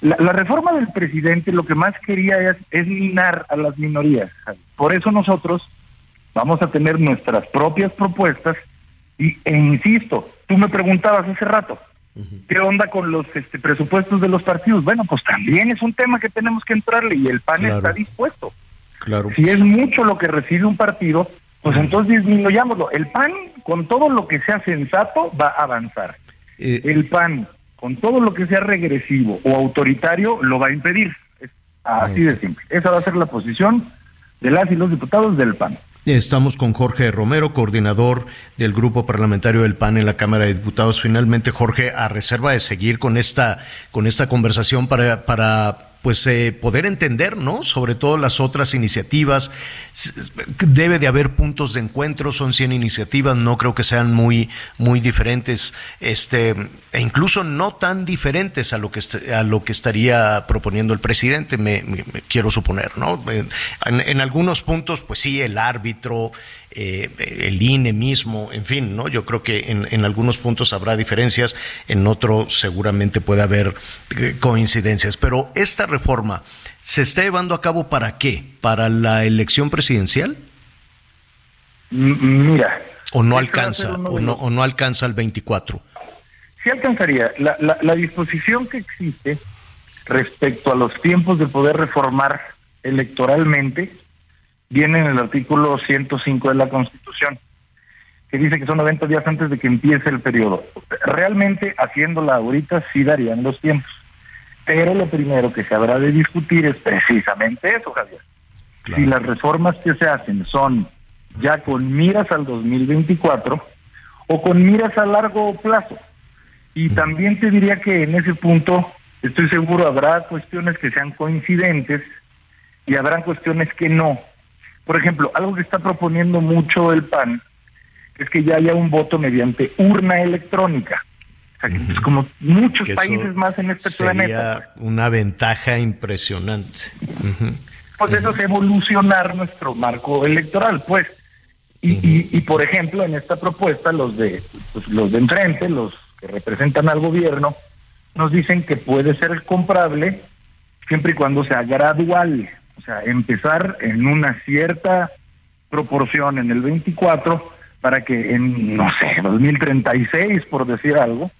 la, reforma del presidente lo que más quería es, minar a las minorías. Por eso nosotros vamos a tener nuestras propias propuestas y, e insisto, tú me preguntabas hace rato, ¿qué onda con los este, presupuestos de los partidos? Bueno, pues también es un tema que tenemos que entrarle y el PAN está dispuesto. Claro. Si es mucho lo que recibe un partido, pues entonces disminuyámoslo. El PAN, con todo lo que sea sensato, va a avanzar. Eh, el PAN, con todo lo que sea regresivo o autoritario, lo va a impedir. así de simple. Esa va a ser la posición de las y los diputados del PAN. Estamos con Jorge Romero, coordinador del grupo parlamentario del PAN en la Cámara de Diputados. Finalmente, Jorge, a reserva de seguir con esta, con esta conversación para, para pues eh, poder entender, ¿no? Sobre todo las otras iniciativas. Debe de haber puntos de encuentro, son 100 iniciativas, no creo que sean muy, muy diferentes, este, e incluso no tan diferentes a lo que, a lo que estaría proponiendo el presidente, me, quiero suponer, ¿no? En, en, algunos puntos, pues sí, el árbitro, eh, el INE mismo, en fin, ¿no? Yo creo que en, en, algunos puntos habrá diferencias, en otros seguramente puede haber eh, coincidencias, pero esta reforma se está llevando a cabo para qué? ¿Para la elección presidencial? Mira. ¿O no alcanza? O no, ¿O no alcanza el 24? Sí alcanzaría. La, la, la disposición que existe respecto a los tiempos de poder reformar electoralmente viene en el artículo 105 de la Constitución, que dice que son 90 días antes de que empiece el periodo. Realmente, haciéndola ahorita, sí darían los tiempos. Pero lo primero que se habrá de discutir es precisamente eso, Javier. Si las reformas que se hacen son ya con miras al 2024 o con miras a largo plazo. Y también te diría que en ese punto, estoy seguro, habrá cuestiones que sean coincidentes y habrán cuestiones que no. Por ejemplo, algo que está proponiendo mucho el PAN es que ya haya un voto mediante urna electrónica. O sea, que como muchos países más en este sería planeta. una ventaja impresionante. Pues eso es evolucionar nuestro marco electoral, pues. Y, y, por ejemplo, en esta propuesta, los de pues, los de enfrente, los que representan al gobierno, nos dicen que puede ser comprable siempre y cuando sea gradual. O sea, empezar en una cierta proporción en el 24 para que en, no sé, 2036, por decir algo,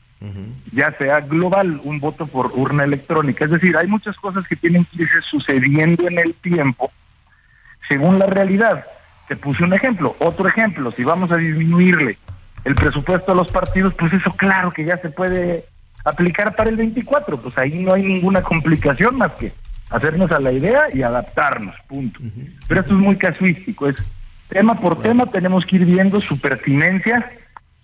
ya sea global un voto por urna electrónica. Es decir, hay muchas cosas que tienen que irse sucediendo en el tiempo según la realidad. Te puse un ejemplo. Otro ejemplo, si vamos a disminuirle el presupuesto a los partidos, pues eso claro que ya se puede aplicar para el 24. Pues ahí no hay ninguna complicación más que hacernos a la idea y adaptarnos, punto. Pero esto es muy casuístico, es tema por tema, tenemos que ir viendo su pertinencia,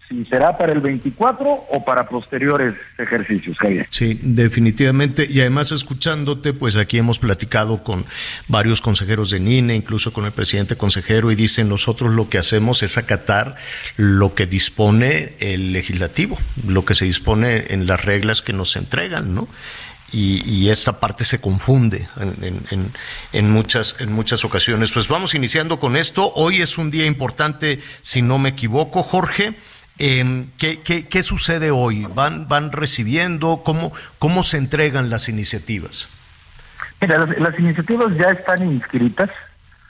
si será para el 24 o para posteriores ejercicios, Javier. Sí, definitivamente. Y además escuchándote, pues aquí hemos platicado con varios consejeros de NINE, incluso con el presidente consejero, y dicen, nosotros lo que hacemos es acatar lo que dispone el legislativo, lo que se dispone en las reglas que nos entregan, ¿no? Y, esta parte se confunde en, muchas, en muchas ocasiones. Pues vamos iniciando con esto. Hoy es un día importante, si no me equivoco, Jorge. Eh, ¿qué, qué, sucede hoy? ¿Van, van recibiendo? ¿Cómo, ¿Cómo se entregan las iniciativas? Mira, las, iniciativas ya están inscritas.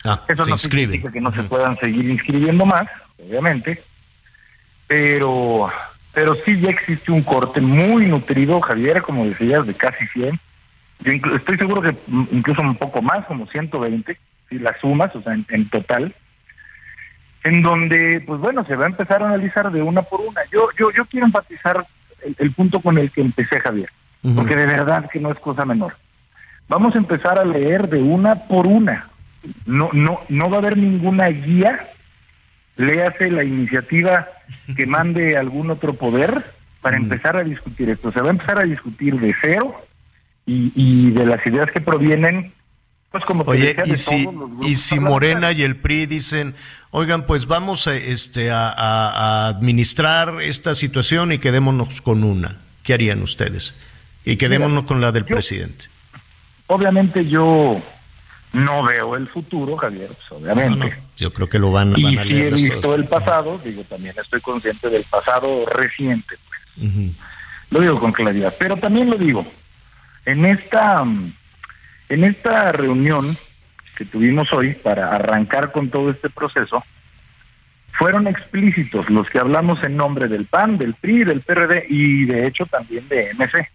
Ah, Eso no significa que no se puedan seguir inscribiendo más, obviamente, pero pero sí ya existe un corte muy nutrido, Javier, como decías, de casi 100. Yo estoy seguro que incluso un poco más, como 120, si las sumas, o sea, en, total, en donde, pues bueno, se va a empezar a analizar de una por una. Yo, yo, yo quiero enfatizar el, punto con el que empecé, Javier, porque de verdad que no es cosa menor. Vamos a empezar a leer de una por una. No, no, no va a haber ninguna guía léase la iniciativa que mande algún otro poder para empezar a discutir esto. Se va a empezar a discutir de cero y, y de las ideas que provienen Pues como Oye, y si, y si Morena y el PRI dicen, oigan, pues vamos a, este, a, administrar esta situación y quedémonos con una, ¿qué harían ustedes? Y quedémonos con la del presidente. Obviamente yo no veo el futuro, Javier, pues, obviamente. yo creo que lo van, van a leer. Si he visto el pasado, digo, también estoy consciente del pasado reciente. Pues. Lo digo con claridad. Pero también lo digo, en esta, en esta reunión que tuvimos hoy para arrancar con todo este proceso, fueron explícitos los que hablamos en nombre del PAN, del PRI, del PRD y de hecho también de MC.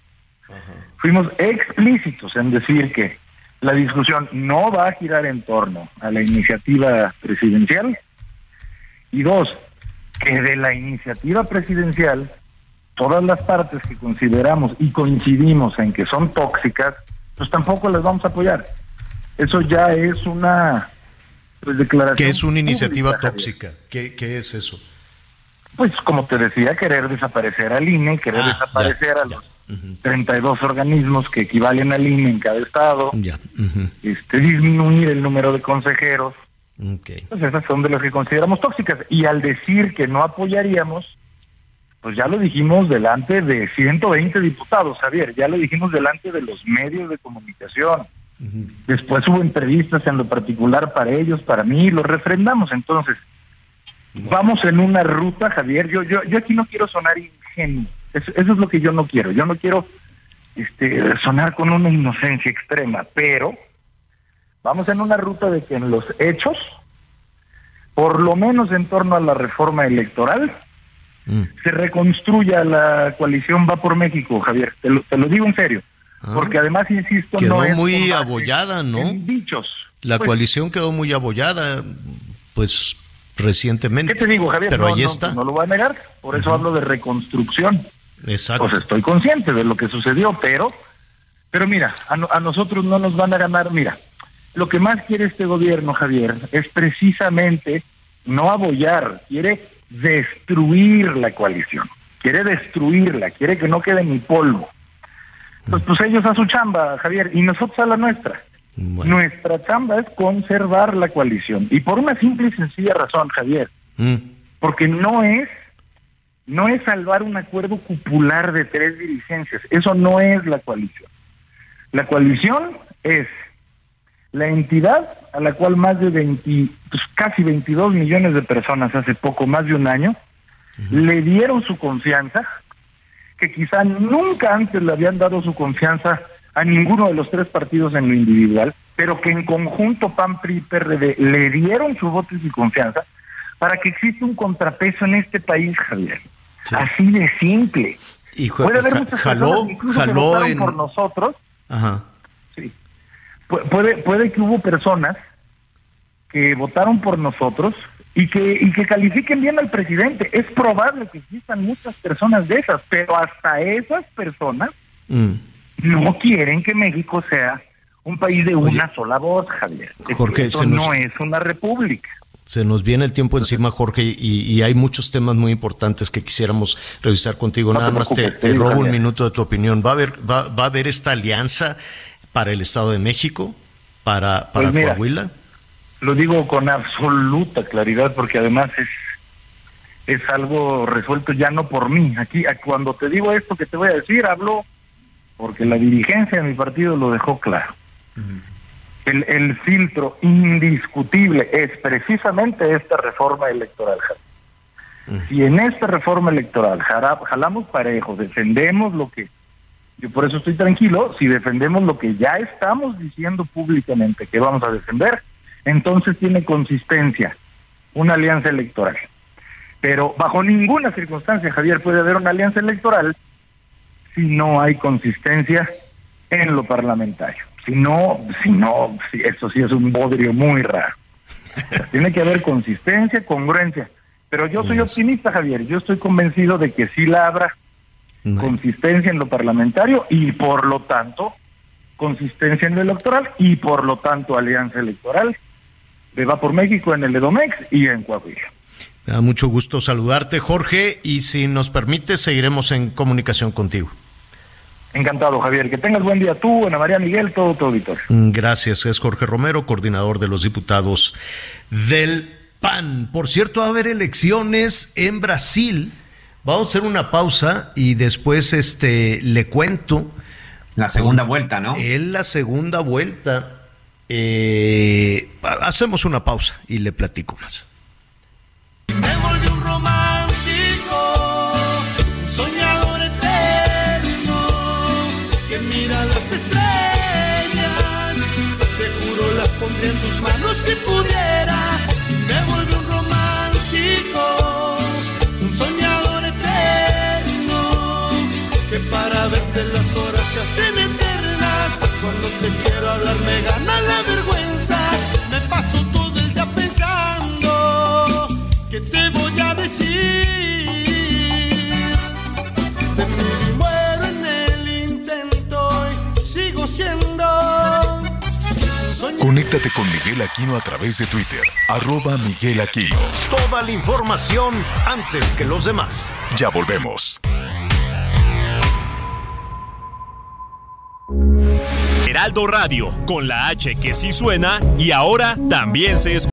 Fuimos explícitos en decir que la discusión no va a girar en torno a la iniciativa presidencial y dos, que de la iniciativa presidencial todas las partes que consideramos y coincidimos en que son tóxicas, pues tampoco las vamos a apoyar. Eso ya es una pues, declaración. ¿Qué es una iniciativa tóxica? ¿Qué, es eso? Pues como te decía, querer desaparecer al INE, querer ah, desaparecer a los 32 organismos que equivalen al INE en cada estado, este, disminuir el número de consejeros. Okay. Pues esas son de las que consideramos tóxicas. Y al decir que no apoyaríamos, pues ya lo dijimos delante de 120 diputados, Javier, ya lo dijimos delante de los medios de comunicación. Después hubo entrevistas en lo particular para ellos, para mí, lo refrendamos. Entonces, vamos en una ruta, Javier. Yo, yo, yo aquí no quiero sonar ingenuo eso, es lo que yo no quiero. Yo no quiero este, sonar con una inocencia extrema, pero vamos en una ruta de que en los hechos, por lo menos en torno a la reforma electoral, mm. se reconstruya la coalición Va por México, Javier. Te lo, te lo digo en serio. Ah. Porque además, insisto, quedó muy abollada, ¿no? Dichos. La pues coalición quedó muy abollada, pues recientemente. ¿Qué te digo, Javier? Pero ahí está. No, lo voy a negar, por eso hablo de reconstrucción. Exacto. Pues estoy consciente de lo que sucedió, pero, pero mira, a, nosotros no nos van a ganar. Mira, lo que más quiere este gobierno, Javier, es precisamente no abollar, quiere destruir la coalición, quiere destruirla, quiere que no quede ni polvo. Pues, pues ellos a su chamba, Javier, y nosotros a la nuestra. Nuestra chamba es conservar la coalición. Y por una simple y sencilla razón, Javier. Mm. Porque no es no es salvar un acuerdo cupular de tres dirigencias. Eso no es la coalición. La coalición es la entidad a la cual más de 20, pues casi 22 millones de personas hace poco, más de un año, le dieron su confianza, que quizá nunca antes le habían dado su confianza a ninguno de los tres partidos en lo individual, pero que en conjunto PAN, PRI y PRD le dieron su voto y confianza para que exista un contrapeso en este país, Javier. Así de simple. puede haber muchas jaló, jaló que por nosotros. Ajá. Sí. puede, puede que hubo personas que votaron por nosotros y que, y que califiquen bien al presidente. Es probable que existan muchas personas de esas, pero hasta esas personas mm. No quieren que México sea un país de una sola voz, Javier. Jorge, Esto no es una república. Se nos viene el tiempo encima, Jorge, y, hay muchos temas muy importantes que quisiéramos revisar contigo. Nada más te, robo un minuto de tu opinión. ¿Va a haber, va, a haber esta alianza para el Estado de México, para, para pues Coahuila? Lo digo con absoluta claridad porque además es es algo resuelto ya no por mí. Aquí cuando te digo esto que te voy a decir, hablo porque la dirigencia de mi partido lo dejó claro el, filtro indiscutible es precisamente esta reforma electoral. Si en esta reforma electoral jalamos parejo, defendemos lo que, yo por eso estoy tranquilo, si defendemos lo que ya estamos diciendo públicamente que vamos a defender, entonces tiene consistencia una alianza electoral. Pero bajo ninguna circunstancia, Javier, puede haber una alianza electoral si no hay consistencia en lo parlamentario. Si no, si no, eso sí es un bodrio muy raro. Tiene que haber consistencia, congruencia. Pero yo soy optimista, Javier. Yo estoy convencido de que sí la habrá consistencia en lo parlamentario y por lo tanto consistencia en lo electoral y por lo tanto alianza electoral de Va por México en el Edomex y en Coahuila. Me da mucho gusto saludarte, Jorge, y si nos permite, seguiremos en comunicación contigo. Encantado, Javier. Que tengas buen día tú, Ana María Miguel, todo tu auditorio. Gracias. Es Jorge Romero, coordinador de los diputados del PAN. Por cierto, va a haber elecciones en Brasil. Vamos a hacer una pausa y después este le cuento. La segunda vuelta, ¿no? En la segunda vuelta. Eh, hacemos una pausa y le platico más. Conéctate con Miguel Aquino a través de Twitter, arroba Miguel Aquino. Toda la información antes que los demás. Ya volvemos. Heraldo Radio, con la H que sí suena y ahora también se escucha.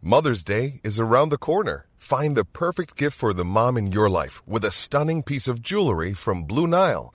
Mother's Day is around the corner. Find the perfect gift for the mom in your life with a stunning piece of jewelry from Blue Nile.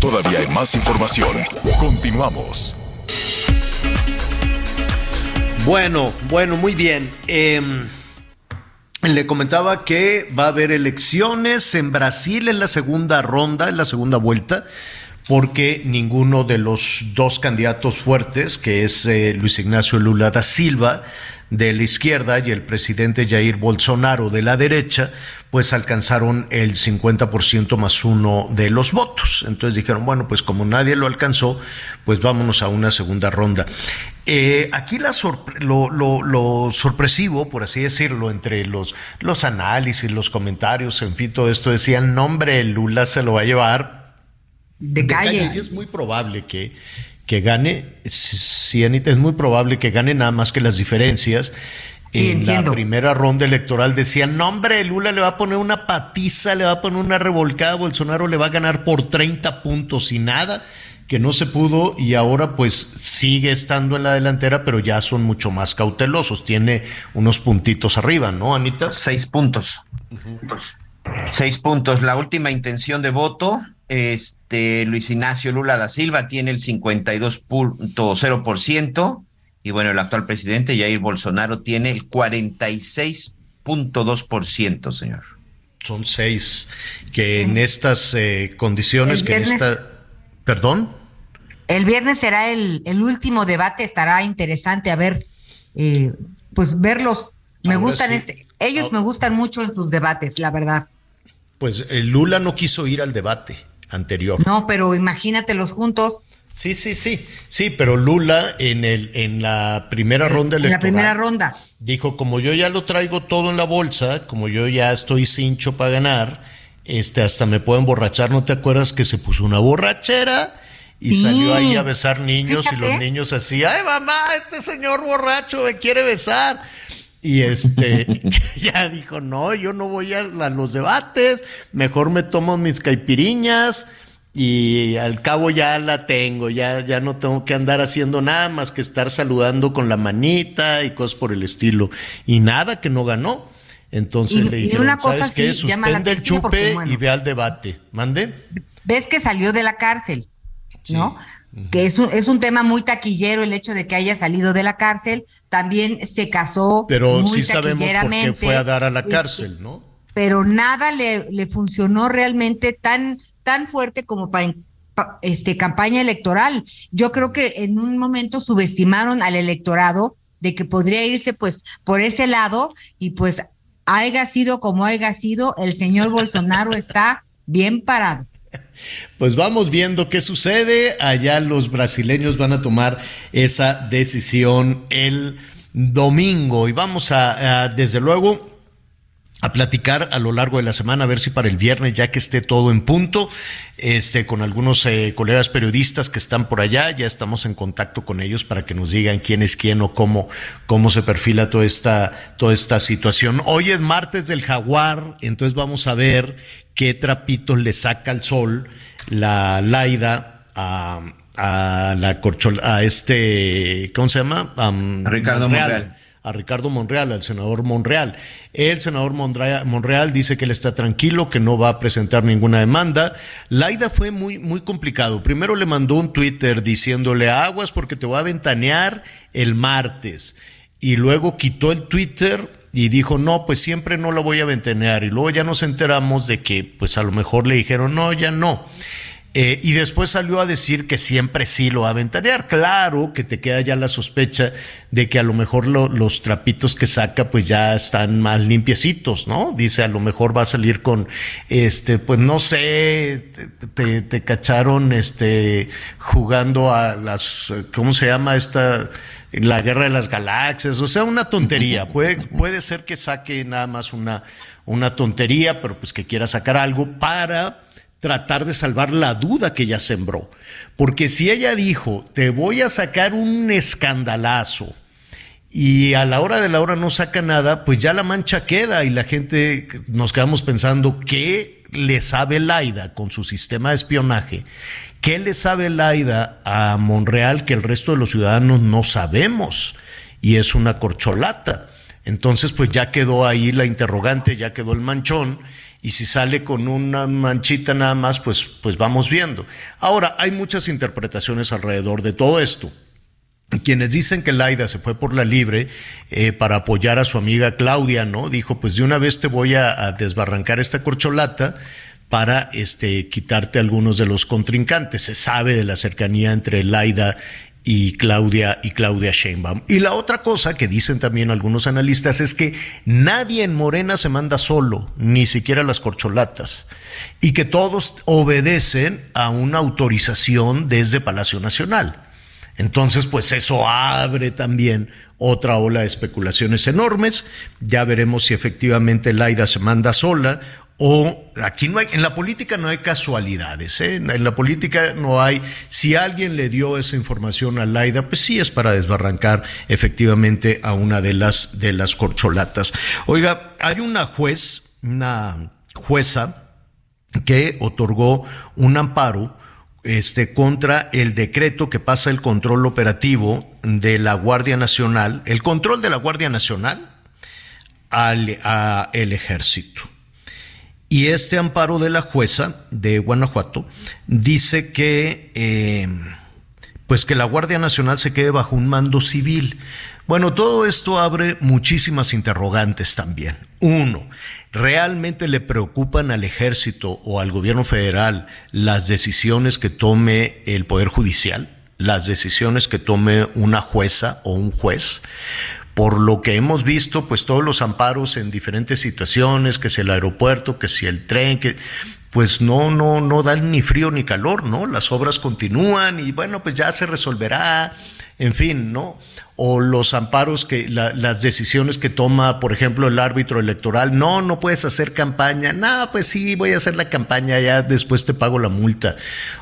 Todavía hay más información. Continuamos. Bueno, bueno, muy bien. Em, le comentaba que va a haber elecciones en Brasil en la segunda ronda, en la segunda vuelta, porque ninguno de los dos candidatos fuertes, que es eh, Luis Ignacio Lula da Silva, de la izquierda y el presidente Jair Bolsonaro de la derecha, pues alcanzaron el 50% más uno de los votos. Entonces dijeron, bueno, pues como nadie lo alcanzó, pues vámonos a una segunda ronda. Eh, aquí la lo, lo, sorpresivo, por así decirlo, entre los, los análisis, los comentarios, en fin, todo esto decían, nombre, Lula se lo va a llevar de, calle. Y es muy probable que que gane, si, es muy probable que gane nada más que las diferencias. en la primera ronda electoral decían, no hombre, Lula le va a poner una patiza, le va a poner una revolcada, Bolsonaro le va a ganar por 30 puntos y nada, que no se pudo y ahora pues sigue estando en la delantera, pero ya son mucho más cautelosos, tiene unos puntitos arriba, ¿no, Anita? Seis puntos. Seis puntos. La última intención de voto este Luis Ignacio Lula da Silva tiene el 52.0% y bueno, el actual presidente Jair Bolsonaro tiene el 46.2%, señor. Son seis que en estas eh, condiciones, que en esta... ¿Perdón? El viernes será el, el, último debate, estará interesante a ver, eh, pues verlos. Me gustan, este, ellos ah. me gustan mucho en sus debates, la verdad. Pues el eh, Lula no quiso ir al debate anterior. No, pero imagínatelos juntos. Sí, sí, sí, sí, pero Lula en el en la primera ronda electoral. En la primera ronda. Dijo, como yo ya lo traigo todo en la bolsa, como yo ya estoy cincho para ganar, este hasta me puedo emborrachar, ¿no te acuerdas que se puso una borrachera? Y salió ahí a besar niños y los niños así, ay mamá, este señor borracho me quiere besar. Y este ya dijo, no, yo no voy a, los debates, mejor me tomo mis caipiriñas y al cabo ya la tengo, ya, ya no tengo que andar haciendo nada más que estar saludando con la manita y cosas por el estilo. Y nada que no ganó. Entonces le dijeron, una cosa ¿sabes qué? Suspende el chupe y ve al debate. ¿Mande? Ves que salió de la cárcel, ¿no? Que es un, es un tema muy taquillero el hecho de que haya salido de la cárcel, también se casó. Pero sí sabemos por qué fue a dar a la este, cárcel, ¿no? Pero nada le, le funcionó realmente tan, tan fuerte como para este, campaña electoral. Yo creo que en un momento subestimaron al electorado de que podría irse pues por ese lado y pues haya sido como haya sido, el señor Bolsonaro está bien parado. Pues vamos viendo qué sucede. Allá los brasileños van a tomar esa decisión el domingo y vamos a, desde luego a platicar a lo largo de la semana, a ver si para el viernes, ya que esté todo en punto, este, con algunos eh, colegas periodistas que están por allá, ya estamos en contacto con ellos para que nos digan quién es quién o cómo, cómo se perfila toda esta, toda esta situación. Hoy es martes del jaguar, entonces vamos a ver qué trapitos le saca el sol la Laida a, a la corchola, a este, ¿cómo se llama? Ricardo Monreal. A Ricardo Monreal, al senador Monreal. El senador Monreal, dice que él está tranquilo, que no va a presentar ninguna demanda. Laida fue muy, muy complicado. Primero le mandó un Twitter diciéndole aguas porque te voy a ventanear el martes. Y luego quitó el Twitter y dijo, no, pues siempre no lo voy a ventanear. Y luego ya nos enteramos de que, pues a lo mejor le dijeron, no, ya no. Eh, y después salió a decir que siempre sí lo va a ventanear. Claro que te queda ya la sospecha de que a lo mejor los trapitos que saca pues ya están más limpiecitos, ¿no? Dice, a lo mejor va a salir con, este, pues no sé, te, te cacharon, este, jugando a las, ¿cómo se llama esta? la guerra de las galaxias, o sea, una tontería. Puede, puede ser que saque nada más una, una tontería, pero pues que quiera sacar algo para tratar de salvar la duda que ella sembró. Porque si ella dijo, te voy a sacar un escandalazo, y a la hora de la hora no saca nada, pues ya la mancha queda y la gente nos quedamos pensando qué le sabe Laida con su sistema de espionaje ¿Qué le sabe Laida a Monreal que el resto de los ciudadanos no sabemos? Y es una corcholata. Entonces, pues ya quedó ahí la interrogante, ya quedó el manchón, y si sale con una manchita nada más, pues, pues vamos viendo. Ahora, hay muchas interpretaciones alrededor de todo esto. Quienes dicen que Laida se fue por la libre eh, para apoyar a su amiga Claudia, ¿no? Dijo, pues de una vez te voy a desbarrancar esta corcholata, para este, quitarte algunos de los contrincantes. Se sabe de la cercanía entre Laida y Claudia y Claudia Sheinbaum. Y la otra cosa que dicen también algunos analistas es que nadie en Morena se manda solo, ni siquiera las corcholatas, y que todos obedecen a una autorización desde Palacio Nacional. Entonces, pues eso abre también otra ola de especulaciones enormes. Ya veremos si efectivamente Laida se manda sola o aquí no hay, en la política no hay casualidades, ¿eh? en la política no hay, si alguien le dio esa información a Laida, pues sí es para desbarrancar efectivamente a una de las, de las corcholatas. Oiga, hay una juez, una jueza que otorgó un amparo este, contra el decreto que pasa el control operativo de la Guardia Nacional, el control de la Guardia Nacional al el ejército. Y este amparo de la jueza de Guanajuato dice que, eh, pues que la Guardia Nacional se quede bajo un mando civil. Bueno, todo esto abre muchísimas interrogantes también. Uno, ¿realmente le preocupan al ejército o al gobierno federal las decisiones que tome el Poder Judicial? las decisiones que tome una jueza o un juez por lo que hemos visto, pues todos los amparos en diferentes situaciones, que si el aeropuerto, que si el tren, que pues no, no, no dan ni frío ni calor, ¿no? Las obras continúan y bueno, pues ya se resolverá, en fin, ¿no? O los amparos que las decisiones que toma, por ejemplo, el árbitro electoral, no, no puedes hacer campaña, no, pues sí, voy a hacer la campaña, ya después te pago la multa.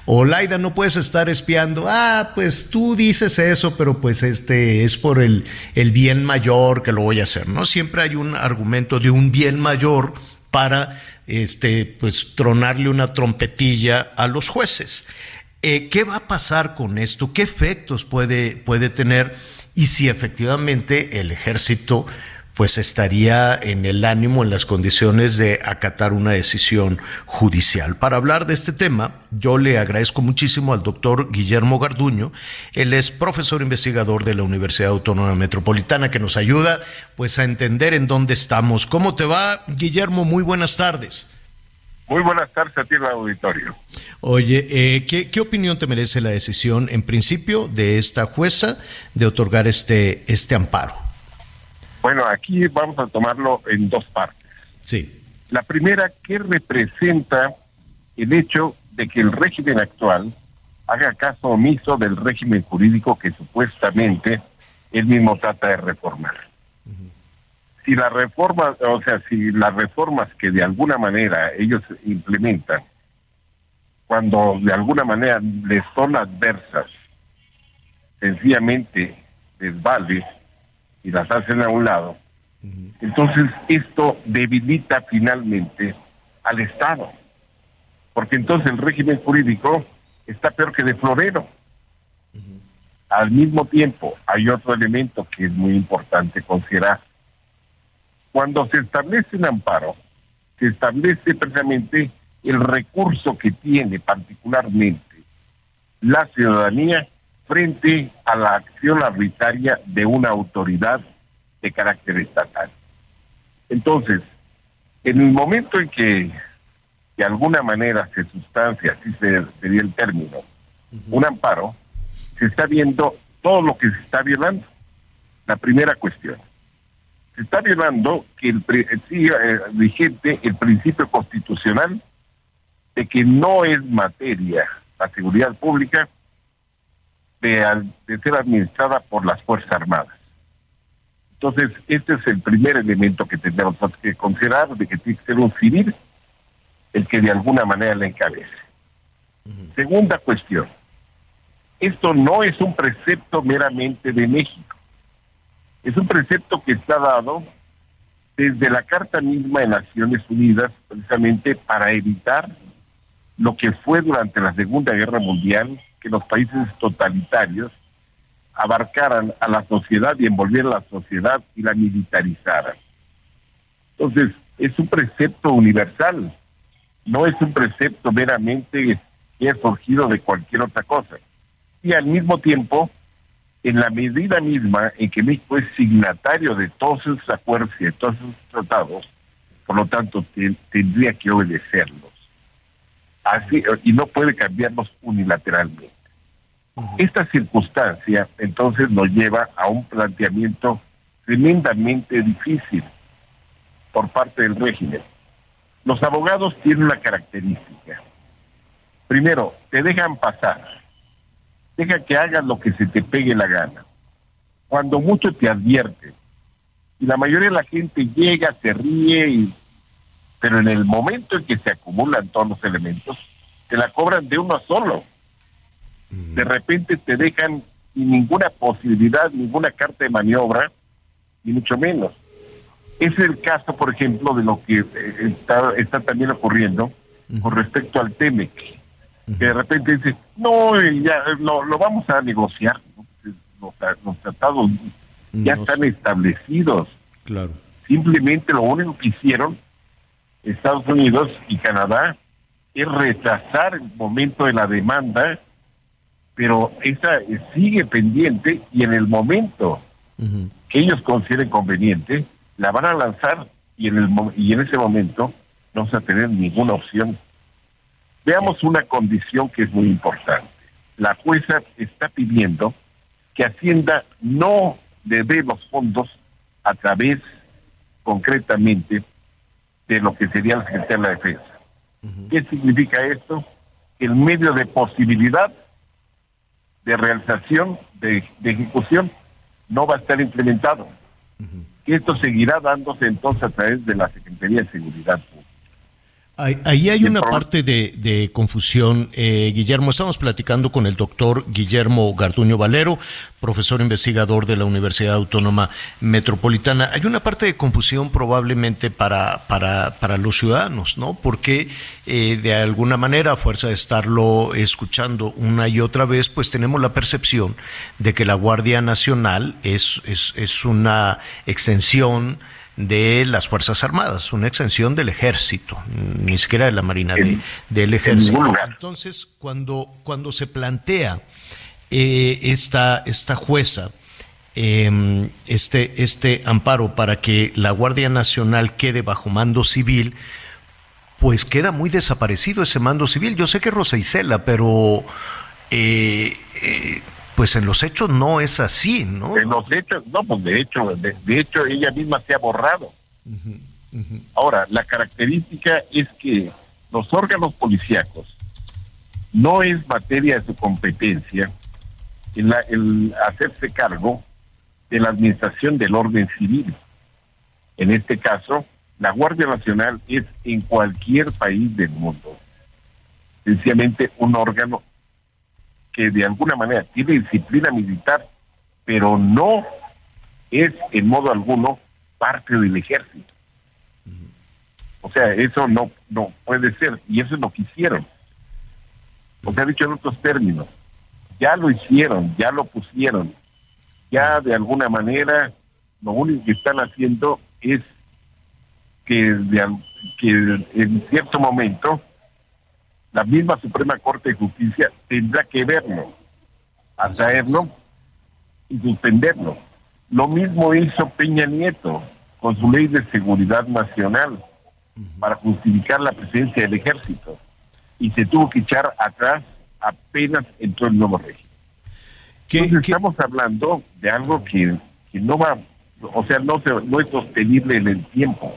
O Laida, no puedes estar espiando, ah, pues tú dices eso, pero pues este es por el, el bien mayor que lo voy a hacer, ¿no? Siempre hay un argumento de un bien mayor para este, pues tronarle una trompetilla a los jueces. Eh, ¿Qué va a pasar con esto? ¿Qué efectos puede, puede tener? Y si efectivamente el ejército pues estaría en el ánimo, en las condiciones de acatar una decisión judicial. Para hablar de este tema, yo le agradezco muchísimo al doctor Guillermo Garduño. Él es profesor investigador de la Universidad Autónoma Metropolitana que nos ayuda pues a entender en dónde estamos. ¿Cómo te va, Guillermo? Muy buenas tardes. Muy buenas tardes a ti, el auditorio. Oye, eh, ¿qué, opinión te merece la decisión, en principio, de esta jueza de otorgar este, este amparo? Bueno, aquí vamos a tomarlo en dos partes. Sí. La primera, ¿qué representa el hecho de que el régimen actual haga caso omiso del régimen jurídico que supuestamente él mismo trata de reformar. Si la reforma, o sea, si las reformas que de alguna manera ellos implementan, cuando de alguna manera les son adversas, sencillamente les vale y las hacen a un lado, entonces esto debilita finalmente al Estado, porque entonces el régimen jurídico está peor que de florero. Al mismo tiempo, hay otro elemento que es muy importante considerar. Cuando se establece un amparo, se establece precisamente el recurso que tiene particularmente la ciudadanía frente a la acción arbitraria de una autoridad de carácter estatal. Entonces, en el momento en que de alguna manera se sustancia, así sería el término, un amparo, se está viendo todo lo que se está violando. La primera cuestión. Se está violando que el, siga eh, vigente el principio constitucional de que no es materia la seguridad pública de, de ser administrada por las Fuerzas Armadas. Entonces, este es el primer elemento que tenemos que considerar, de que tiene que ser un civil el que de alguna manera le encabece. Segunda cuestión, esto no es un precepto meramente de México, es un precepto que está dado desde la Carta misma de Naciones Unidas, precisamente para evitar lo que fue durante la Segunda Guerra Mundial, que los países totalitarios abarcaran a la sociedad y envolvieran la sociedad y la militarizaran. Entonces, es un precepto universal, no es un precepto meramente que ha surgido de cualquier otra cosa. Y al mismo tiempo, en la medida misma en que México es signatario de todos esos acuerdos y de todos esos tratados, por lo tanto tendría que obedecerlos. Así, y no puede cambiarlos unilateralmente. Esta circunstancia entonces nos lleva a un planteamiento tremendamente difícil por parte del régimen. Los abogados tienen una característica. Primero, te dejan pasar. Deja que hagas lo que se te pegue la gana. Cuando mucho te advierte. Y la mayoría de la gente llega, se ríe, y... pero en el momento en que se acumulan todos los elementos, te la cobran de uno solo de repente te dejan sin ninguna posibilidad, ninguna carta de maniobra, ni mucho menos. Es el caso, por ejemplo, de lo que eh, está, también ocurriendo con respecto al TEMEC, que de repente dice, no, eh, ya lo, lo vamos a negociar, los, tratados ya están establecidos. Claro. Simplemente lo único que hicieron Estados Unidos y Canadá es retrasar el momento de la demanda pero esa sigue pendiente y en el momento que ellos consideren conveniente, la van a lanzar y en, el, y en ese momento no se va a tener ninguna opción. Veamos una condición que es muy importante. La jueza está pidiendo que Hacienda no le dé los fondos a través concretamente de lo que sería el Secretario de la Defensa. ¿Qué significa esto? El medio de posibilidad de realización, de, ejecución, no va a estar implementado. Y esto seguirá dándose entonces a través de la Secretaría de Seguridad Pública. Ahí hay una parte de, confusión, eh, Guillermo. Estamos platicando con el doctor Guillermo Garduño Valero, profesor investigador de la Universidad Autónoma Metropolitana. Hay una parte de confusión probablemente para, para, para los ciudadanos, ¿no? Porque eh, de alguna manera, a fuerza de estarlo escuchando una y otra vez, pues tenemos la percepción de que la Guardia Nacional es, es, es una extensión de las Fuerzas Armadas, una extensión del ejército, ni siquiera de la Marina, del ejército. Entonces, cuando, cuando se plantea eh, esta, esta jueza, em, este, este amparo para que la Guardia Nacional quede bajo mando civil, pues queda muy desaparecido ese mando civil. Yo sé que Rosa Isela, pero eh, eh, pues en los hechos no es así, ¿no? En los hechos, no, pues de hecho, de, hecho ella misma se ha borrado. Ahora, la característica es que los órganos policíacos no es materia de su competencia el, el hacerse cargo de la administración del orden civil. En este caso, la Guardia Nacional es en cualquier país del mundo sencillamente un órgano que de alguna manera tiene disciplina militar, pero no es en modo alguno parte del ejército. O sea, eso no, no puede ser, y eso es lo que hicieron. O sea, dicho en otros términos, ya lo hicieron, ya lo pusieron, ya de alguna manera lo único que están haciendo es que, que en cierto momento la misma Suprema Corte de Justicia tendrá que verlo, atraerlo y suspenderlo. Lo mismo hizo Peña Nieto con su ley de seguridad nacional para justificar la presencia del ejército y se tuvo que echar atrás apenas entró el nuevo régimen. Entonces estamos hablando de algo que, que no va, o sea, no, se, no es sostenible en el tiempo.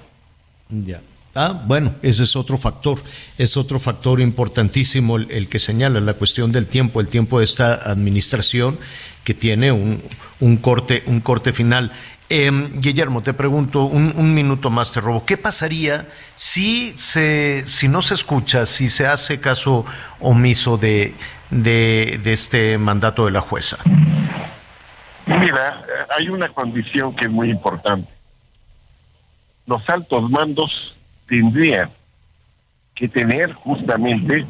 Ya. Ah, bueno, ese es otro factor, es otro factor importantísimo el, que señala la cuestión del tiempo, el tiempo de esta administración que tiene un, corte, un corte final. Em, Guillermo, te pregunto, un, minuto más te robo. ¿Qué pasaría si, se, si no se escucha, si se hace caso omiso de, de, de este mandato de la jueza? Mira, hay una condición que es muy importante. Los altos mandos tendría que tener justamente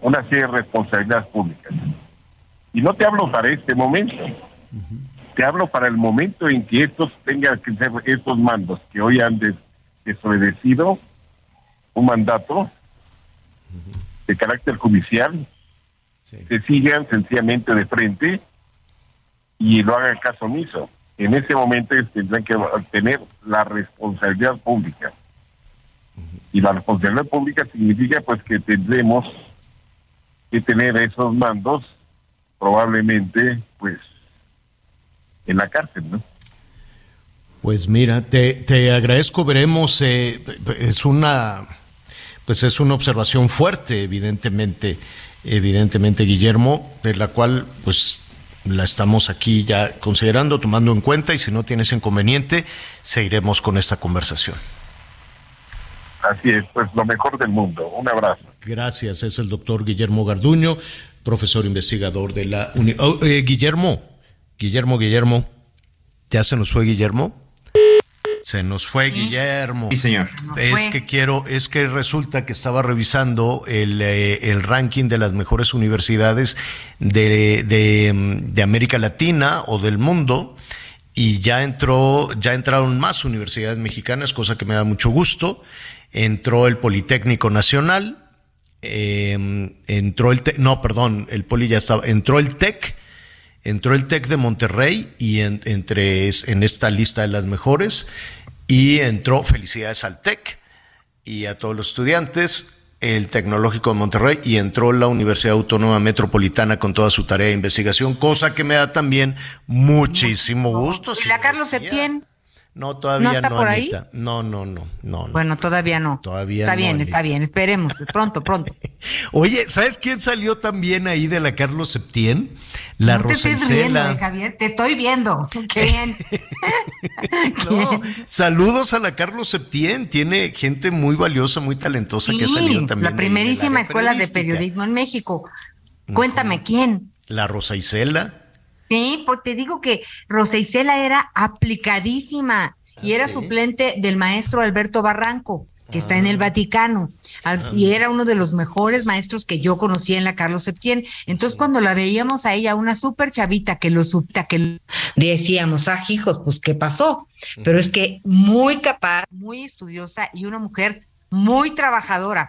una serie de responsabilidades públicas. Y no te hablo para este momento, te hablo para el momento en que estos tengan que ser estos mandos que hoy han desobedecido un mandato de carácter judicial, se sigan sencillamente de frente y lo hagan caso omiso. En ese momento tendrán que tener la responsabilidad pública. Y la responsabilidad pública significa pues que tendremos que tener esos mandos probablemente pues en la cárcel, ¿no? Pues mira, te, te agradezco, veremos, eh, es una pues es una observación fuerte, evidentemente, evidentemente, Guillermo, de la cual pues la estamos aquí ya considerando, tomando en cuenta, y si no tienes inconveniente, seguiremos con esta conversación. Así es, pues lo mejor del mundo. Un abrazo. Gracias, es el doctor Guillermo Garduño, profesor investigador de la Uni oh, eh, Guillermo, Guillermo, Guillermo, ¿ya se nos fue Guillermo? Se nos fue Guillermo. Sí, señor. Es que quiero, es que resulta que estaba revisando el, eh, el ranking de las mejores universidades de, de, de América Latina o del mundo y ya entró, ya entraron más universidades mexicanas, cosa que me da mucho gusto entró el Politécnico Nacional, em, entró el, no, perdón, el Poli ya estaba, entró el TEC, entró el TEC de Monterrey y entre en esta lista de las mejores y entró felicidades al TEC y a todos los estudiantes el Tecnológico de Monterrey y entró la Universidad Autónoma Metropolitana con toda su tarea de investigación, cosa que me da también muchísimo gusto. ¿Y la Carlos Septién? No, todavía no, No, no, no, no, Bueno, todavía no. Todavía está bien, está bien, esperemos, pronto, pronto. Oye, ¿sabes quién salió también ahí de la Carlos Septién? La no Rosa te Riendo, Javier, te estoy viendo. Qué bien. saludos a la Carlos Septién, tiene gente muy valiosa, muy talentosa que ha salido también. La primerísima escuela de periodismo en México. Cuéntame, ¿quién? La Rosa Isela. Sí, porque te digo que Rosa Isela era aplicadísima y era suplente del maestro Alberto Barranco, que está en el ah. Vaticano. Ah. y era uno de los mejores maestros que yo conocía en la Carlos Septién. Entonces, cuando la veíamos a ella, una súper chavita que lo supta, que decíamos, ah, hijos, pues, ¿qué pasó? Pero es que muy capaz, muy estudiosa y una mujer muy trabajadora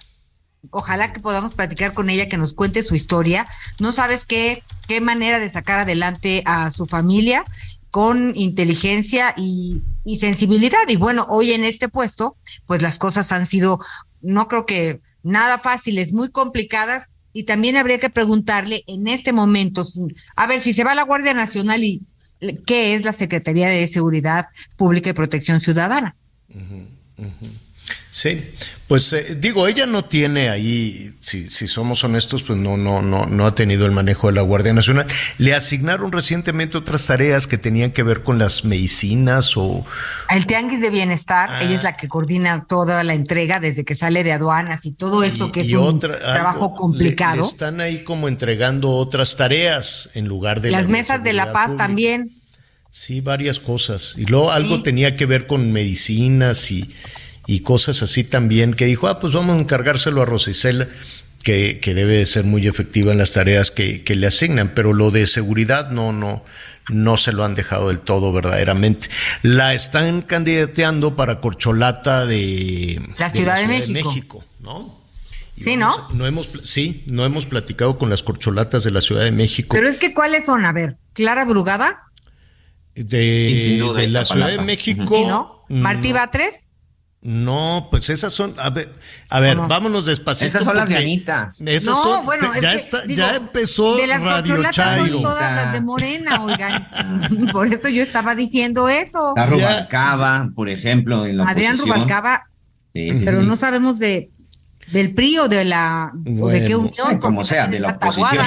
ojalá que podamos platicar con ella, que nos cuente su historia. No sabes qué, qué manera de sacar adelante a su familia con inteligencia y, sensibilidad. Y bueno, hoy en este puesto, pues las cosas han sido, no creo que nada fáciles, muy complicadas. Y también habría que preguntarle en este momento, a ver, si se va a la Guardia Nacional y qué es la Secretaría de Seguridad Pública y Protección Ciudadana. Sí, pues eh, digo, ella no tiene ahí, si, si somos honestos, pues no, no, no, no ha tenido el manejo de la Guardia Nacional. Le asignaron recientemente otras tareas que tenían que ver con las medicinas o... El Tianguis de Bienestar, ella es ah. la que coordina toda la entrega desde que sale de aduanas y todo esto que es un trabajo complicado. están ahí como entregando otras tareas en lugar de... Las mesas de la paz también. Sí, varias cosas. Y luego algo tenía que ver con medicinas y y cosas así también, que dijo, ah, pues vamos a encargárselo a Rosicela, que, que debe ser muy efectiva en las tareas que, le asignan, pero lo de seguridad no, no, no se lo han dejado del todo verdaderamente. La están candidateando para corcholata de la Ciudad, de, México. ¿no? sí, ¿no? No hemos, sí, no hemos platicado con las corcholatas de la Ciudad de México. Pero es que, ¿cuáles son? A ver, Clara Brugada. De, de la Ciudad de México. no? ¿Martí Batres? No, pues esas son, a ver, a ver, vámonos despacito. Esas son las de Anita. Esas no, son, bueno, ya, está, ya empezó de las Radio Chairo. Son todas las de Morena, oigan. por eso yo estaba diciendo eso. La Rubalcaba, por ejemplo, en la Adrián Rubalcaba, sí, sí, pero no sabemos de del PRI o de la o de qué unión. Como sea, de la oposición.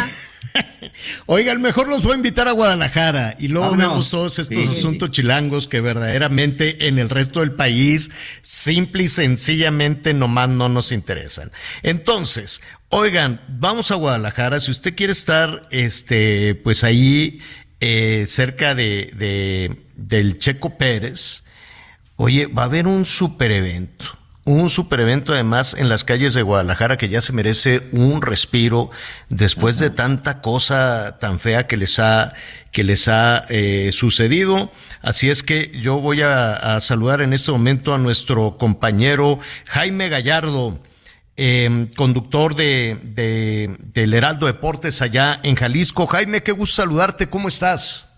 Oigan, mejor los voy a invitar a Guadalajara y luego vemos todos estos asuntos chilangos que verdaderamente en el resto del país simple y sencillamente nomás no nos interesan. Entonces, oigan, vamos a Guadalajara. Si usted quiere estar, este, pues ahí eh, cerca de, de, del Checo Pérez, oye, va a haber un super evento un super evento además en las calles de Guadalajara que ya se merece un respiro después de tanta cosa tan fea que les ha que les ha eh, sucedido. Así es que yo voy a, saludar en este momento a nuestro compañero Jaime Gallardo, eh, conductor de, de, del Heraldo Deportes allá en Jalisco. Jaime, qué gusto saludarte. ¿Cómo estás?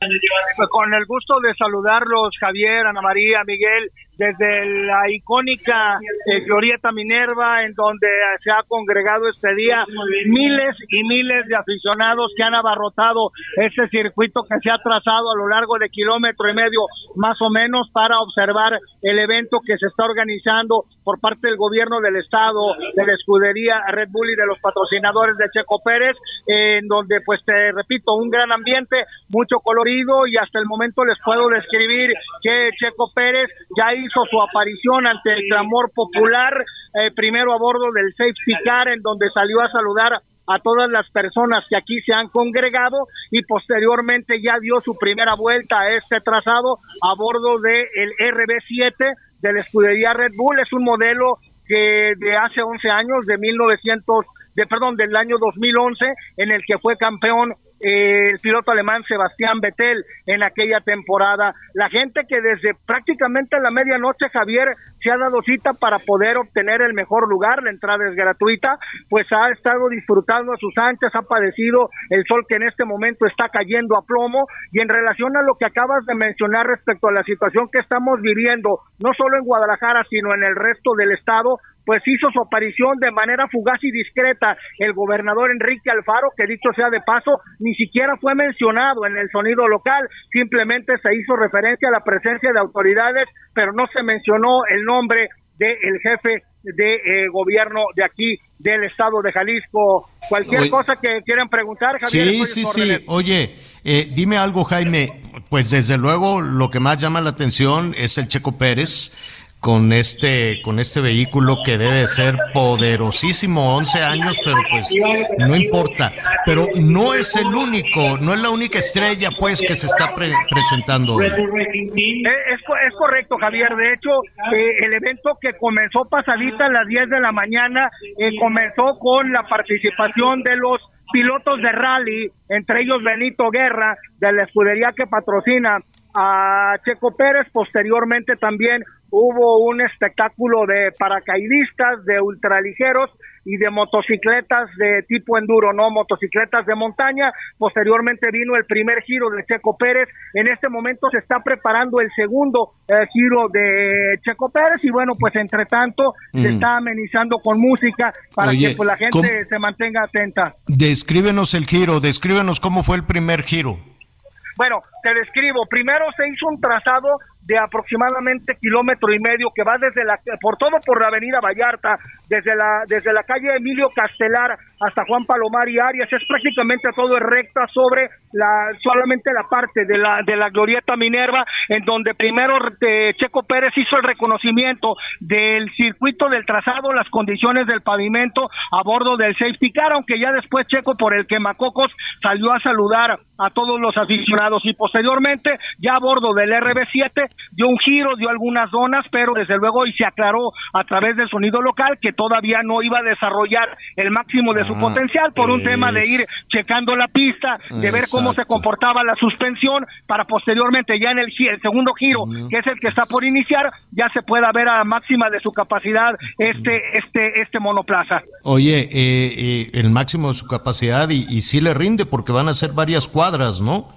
Con el gusto de saludarlos, Javier, Ana María, Miguel desde la icónica eh, Glorieta Minerva, en donde se ha congregado este día miles y miles de aficionados que han abarrotado ese circuito que se ha trazado a lo largo de kilómetro y medio más o menos para observar el evento que se está organizando por parte del gobierno del estado, de la escudería Red Bull y de los patrocinadores de Checo Pérez, en donde pues te repito, un gran ambiente, mucho colorido y hasta el momento les puedo describir que Checo Pérez ya hizo su aparición ante el clamor popular, eh, primero a bordo del Safety Car, en donde salió a saludar a todas las personas que aquí se han congregado y posteriormente ya dio su primera vuelta a este trazado a bordo del el RB7 de la escudería Red Bull. Es un modelo que de hace 11 años, de 1900, de perdón, del año 2011, en el que fue campeón el piloto alemán Sebastián Vettel en aquella temporada. La gente que desde prácticamente la medianoche, Javier, se ha dado cita para poder obtener el mejor lugar, la entrada es gratuita, pues ha estado disfrutando a sus anchas, ha padecido el sol que en este momento está cayendo a plomo y en relación a lo que acabas de mencionar respecto a la situación que estamos viviendo, no solo en Guadalajara, sino en el resto del estado, pues hizo su aparición de manera fugaz y discreta el gobernador Enrique Alfaro, que dicho sea de paso, ni siquiera fue mencionado en el sonido local, simplemente se hizo referencia a la presencia de autoridades, pero no se mencionó el nombre del jefe de eh, gobierno de aquí del estado de Jalisco. Cualquier cosa que quieran preguntar, Javier. Sí, sí, sí. Oye, eh, dime algo, Jaime. Pues desde luego lo que más llama la atención es el Checo Pérez con este con este vehículo que debe ser poderosísimo 11 años pero pues no importa pero no es el único no es la única estrella pues que se está presentando hoy. Eh, es, correcto Javier de hecho eh, el evento que comenzó pasadita a las 10 de la mañana eh, comenzó con la participación de los pilotos de rally entre ellos Benito Guerra de la escudería que patrocina a Checo Pérez, posteriormente también hubo un espectáculo de paracaidistas, de ultraligeros y de motocicletas de tipo enduro, no motocicletas de montaña. Posteriormente vino el primer giro de Checo Pérez. En este momento se está preparando el segundo eh, giro de Checo Pérez y bueno, pues entre tanto se mm. está amenizando con música para que pues, la gente se mantenga atenta. Descríbenos el giro, descríbenos cómo fue el primer giro. Bueno, te describo. Primero se hizo un trazado de aproximadamente kilómetro y medio que va desde la por todo por la avenida Vallarta, desde la desde la calle Emilio Castelar hasta Juan Palomar y Arias, es prácticamente todo recta sobre la solamente la parte de la de la glorieta Minerva en donde primero eh, Checo Pérez hizo el reconocimiento del circuito del trazado, las condiciones del pavimento a bordo del safety car, aunque ya después Checo por el quemacocos salió a saludar a todos los aficionados. Y posteriormente ya a bordo del RB7 dio un giro, dio algunas zonas, pero desde luego y se aclaró a través del sonido local que todavía no iba a desarrollar el máximo de su ah, potencial por un tema de ir checando la pista, de ver cómo se comportaba la suspensión para posteriormente ya en el, el segundo giro, que es el que está por iniciar, ya se pueda ver a máxima de su capacidad este este este monoplaza. Oye, eh, eh, el máximo de su capacidad y, y sí le rinde porque van a ser varias cuadras, ¿no?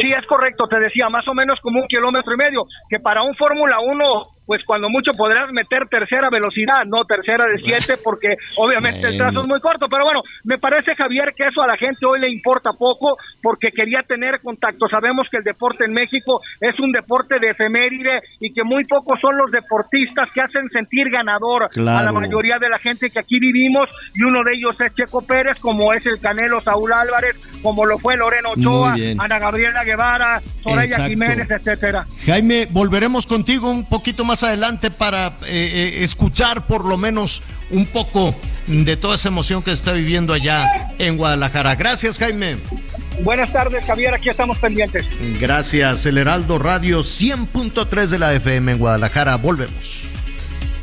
Sí, es correcto, te decía, más o menos como un kilómetro y medio, que para un Fórmula 1 pues cuando mucho podrás meter tercera velocidad, no tercera de siete, porque obviamente el trazo es muy corto. Pero bueno, me parece, Javier, que eso a la gente hoy le importa poco, porque quería tener contacto. Sabemos que el deporte en México es un deporte de efeméride y que muy pocos son los deportistas que hacen sentir ganador a la mayoría de la gente que aquí vivimos, y uno de ellos es Checo Pérez, como es el Canelo Saúl Álvarez, como lo fue Loreno Ochoa, Ana Gabriela Guevara, Soraya Jiménez, etcétera. Jaime, volveremos contigo un poquito más adelante para eh, eh, escuchar por lo menos un poco de toda esa emoción que está viviendo allá en Guadalajara. Gracias, Jaime. Buenas tardes, Javier. Aquí estamos pendientes. Gracias. El Heraldo Radio 100.3 de la FM en Guadalajara. Volvemos.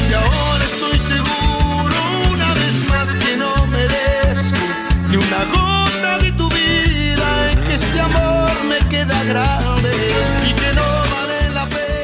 Y ahora estoy seguro una vez más que no merezco ni una gota de tu vida en que este amor me queda grande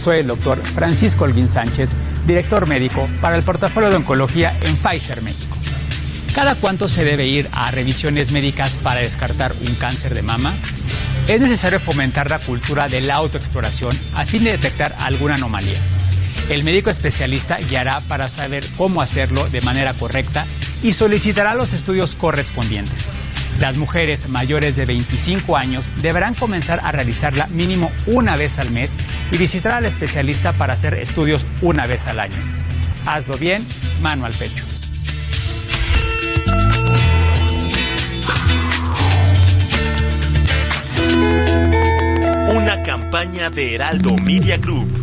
Soy el doctor Francisco Olguín Sánchez, director médico para el portafolio de oncología en Pfizer México. ¿Cada cuánto se debe ir a revisiones médicas para descartar un cáncer de mama? Es necesario fomentar la cultura de la autoexploración a fin de detectar alguna anomalía. El médico especialista guiará para saber cómo hacerlo de manera correcta y solicitará los estudios correspondientes. Las mujeres mayores de 25 años deberán comenzar a realizarla mínimo una vez al mes y visitar al especialista para hacer estudios una vez al año. Hazlo bien, mano al pecho. Una campaña de Heraldo Media Group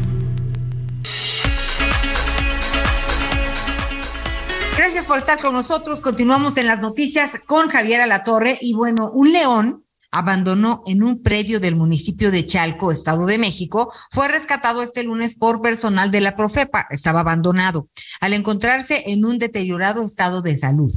Por estar con nosotros. Continuamos en las noticias con Javier Alatorre. Y bueno, un león abandonó en un predio del municipio de Chalco, Estado de México, fue rescatado este lunes por personal de la Profepa. Estaba abandonado al encontrarse en un deteriorado estado de salud.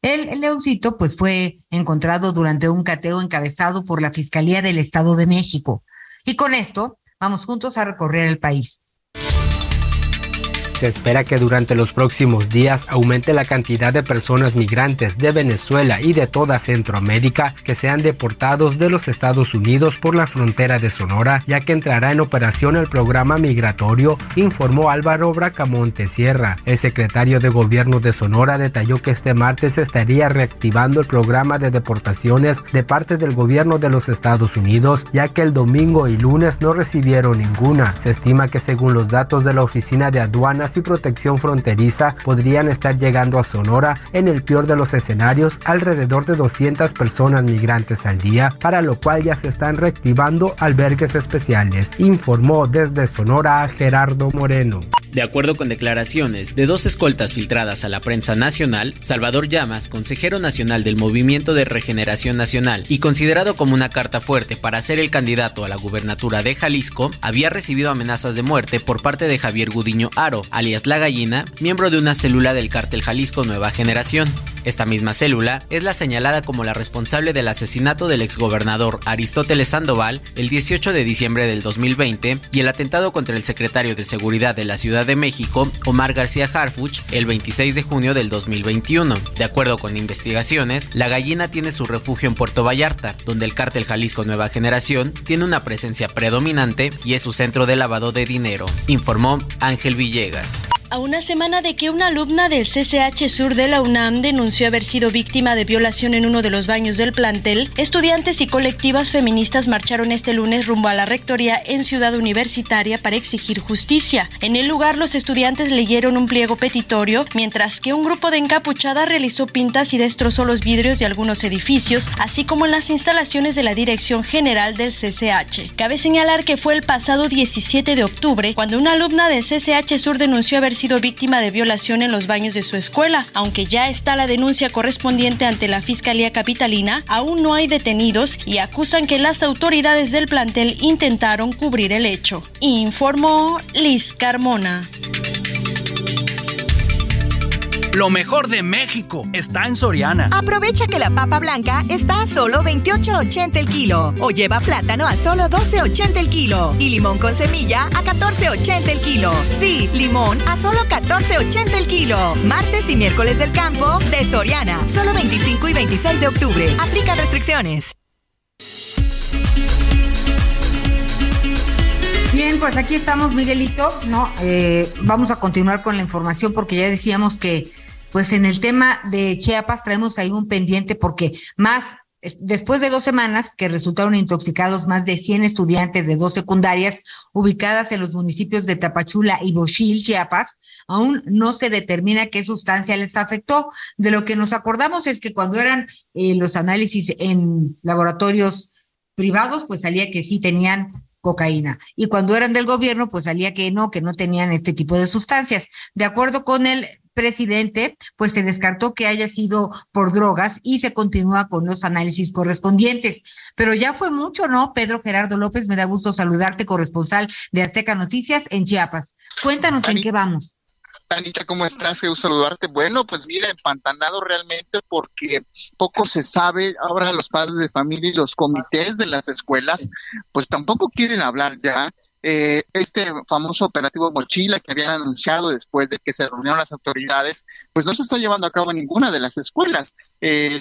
El, leoncito pues fue encontrado durante un cateo encabezado por la Fiscalía del Estado de México. Y con esto vamos juntos a recorrer el país. Se espera que durante los próximos días aumente la cantidad de personas migrantes de Venezuela y de toda Centroamérica que sean deportados de los Estados Unidos por la frontera de Sonora, ya que entrará en operación el programa migratorio, informó Álvaro Bracamonte Sierra. El secretario de Gobierno de Sonora detalló que este martes estaría reactivando el programa de deportaciones de parte del gobierno de los Estados Unidos, ya que el domingo y lunes no recibieron ninguna. Se estima que según los datos de la Oficina de Aduanas y Protección Fronteriza podrían estar llegando a Sonora en el peor de los escenarios alrededor de 200 personas migrantes al día, para lo cual ya se están reactivando albergues especiales, informó desde Sonora Gerardo Moreno. De acuerdo con declaraciones de dos escoltas filtradas a la prensa nacional, Salvador Llamas, consejero nacional del Movimiento de Regeneración Nacional y considerado como una carta fuerte para ser el candidato a la gubernatura de Jalisco, había recibido amenazas de muerte por parte de Javier Gudiño Aro, alias La Gallina, miembro de una célula del cártel Jalisco Nueva Generación. Esta misma célula es la señalada como la responsable del asesinato del exgobernador Aristóteles Sandoval el 18 de diciembre del 2020 y el atentado contra el secretario de Seguridad de la Ciudad de México, Omar García Harfuch, el 26 de junio del 2021. De acuerdo con investigaciones, la gallina tiene su refugio en Puerto Vallarta, donde el cártel Jalisco Nueva Generación tiene una presencia predominante y es su centro de lavado de dinero, informó Ángel Villegas. A una semana de que una alumna del CCH Sur de la UNAM denunció haber sido víctima de violación en uno de los baños del plantel, estudiantes y colectivas feministas marcharon este lunes rumbo a la rectoría en Ciudad Universitaria para exigir justicia. En el lugar, los estudiantes leyeron un pliego petitorio, mientras que un grupo de encapuchada realizó pintas y destrozó los vidrios de algunos edificios, así como en las instalaciones de la Dirección General del CCH. Cabe señalar que fue el pasado 17 de octubre cuando una alumna del CCH Sur denunció haber sido víctima de violación en los baños de su escuela. Aunque ya está la denuncia correspondiente ante la Fiscalía Capitalina, aún no hay detenidos y acusan que las autoridades del plantel intentaron cubrir el hecho. Informó Liz Carmona. Lo mejor de México está en Soriana. Aprovecha que la papa blanca está a solo 28.80 el kilo o lleva plátano a solo 12.80 el kilo y limón con semilla a 14.80 el kilo. Sí, limón a solo 14.80 el kilo. Martes y miércoles del campo de Soriana, solo 25 y 26 de octubre. Aplica restricciones. Bien, pues aquí estamos, Miguelito. No, eh, vamos a continuar con la información porque ya decíamos que, pues en el tema de Chiapas traemos ahí un pendiente porque más después de dos semanas que resultaron intoxicados más de 100 estudiantes de dos secundarias ubicadas en los municipios de Tapachula y Bochil, Chiapas, aún no se determina qué sustancia les afectó. De lo que nos acordamos es que cuando eran eh, los análisis en laboratorios privados, pues salía que sí tenían cocaína. Y cuando eran del gobierno, pues salía que no, que no tenían este tipo de sustancias. De acuerdo con el presidente, pues se descartó que haya sido por drogas y se continúa con los análisis correspondientes. Pero ya fue mucho, ¿no? Pedro Gerardo López, me da gusto saludarte, corresponsal de Azteca Noticias en Chiapas. Cuéntanos en qué vamos. Anita, ¿cómo estás? Quiero saludarte. Bueno, pues mira, empantanado realmente porque poco se sabe. Ahora los padres de familia y los comités de las escuelas, pues tampoco quieren hablar ya. Eh, este famoso operativo Mochila que habían anunciado después de que se reunieron las autoridades, pues no se está llevando a cabo en ninguna de las escuelas. Eh,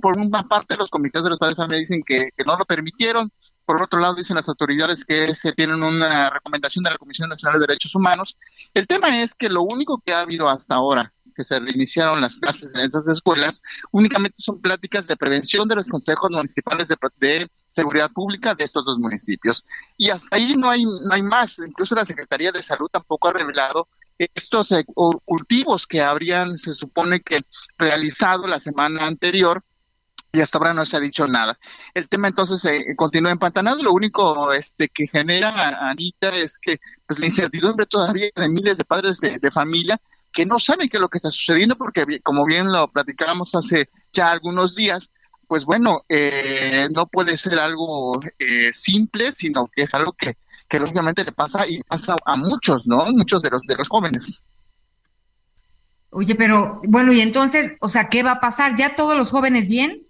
por una parte, los comités de los padres de familia dicen que no lo permitieron, por otro lado, dicen las autoridades que se tienen una recomendación de la Comisión Nacional de Derechos Humanos. El tema es que lo único que ha habido hasta ahora que se reiniciaron las clases en esas escuelas, únicamente son pláticas de prevención de los consejos municipales de, seguridad pública de estos dos municipios. Y hasta ahí no hay, no hay más. Incluso la Secretaría de Salud tampoco ha revelado estos eh, cultivos que habrían, se supone que, realizado la semana anterior y hasta ahora no se ha dicho nada. El tema entonces eh, continúa empantanado. Lo único este, que genera Anita es que pues, la incertidumbre todavía de miles de padres de, familia que no saben qué es lo que está sucediendo porque, como bien lo platicábamos hace ya algunos días, pues bueno, eh, no puede ser algo eh, simple, sino que es algo que, que lógicamente le pasa y pasa a muchos, ¿no? Muchos de los, de los jóvenes. Oye, pero bueno, y entonces, o sea, ¿qué va a pasar? ¿Ya todos los jóvenes bien?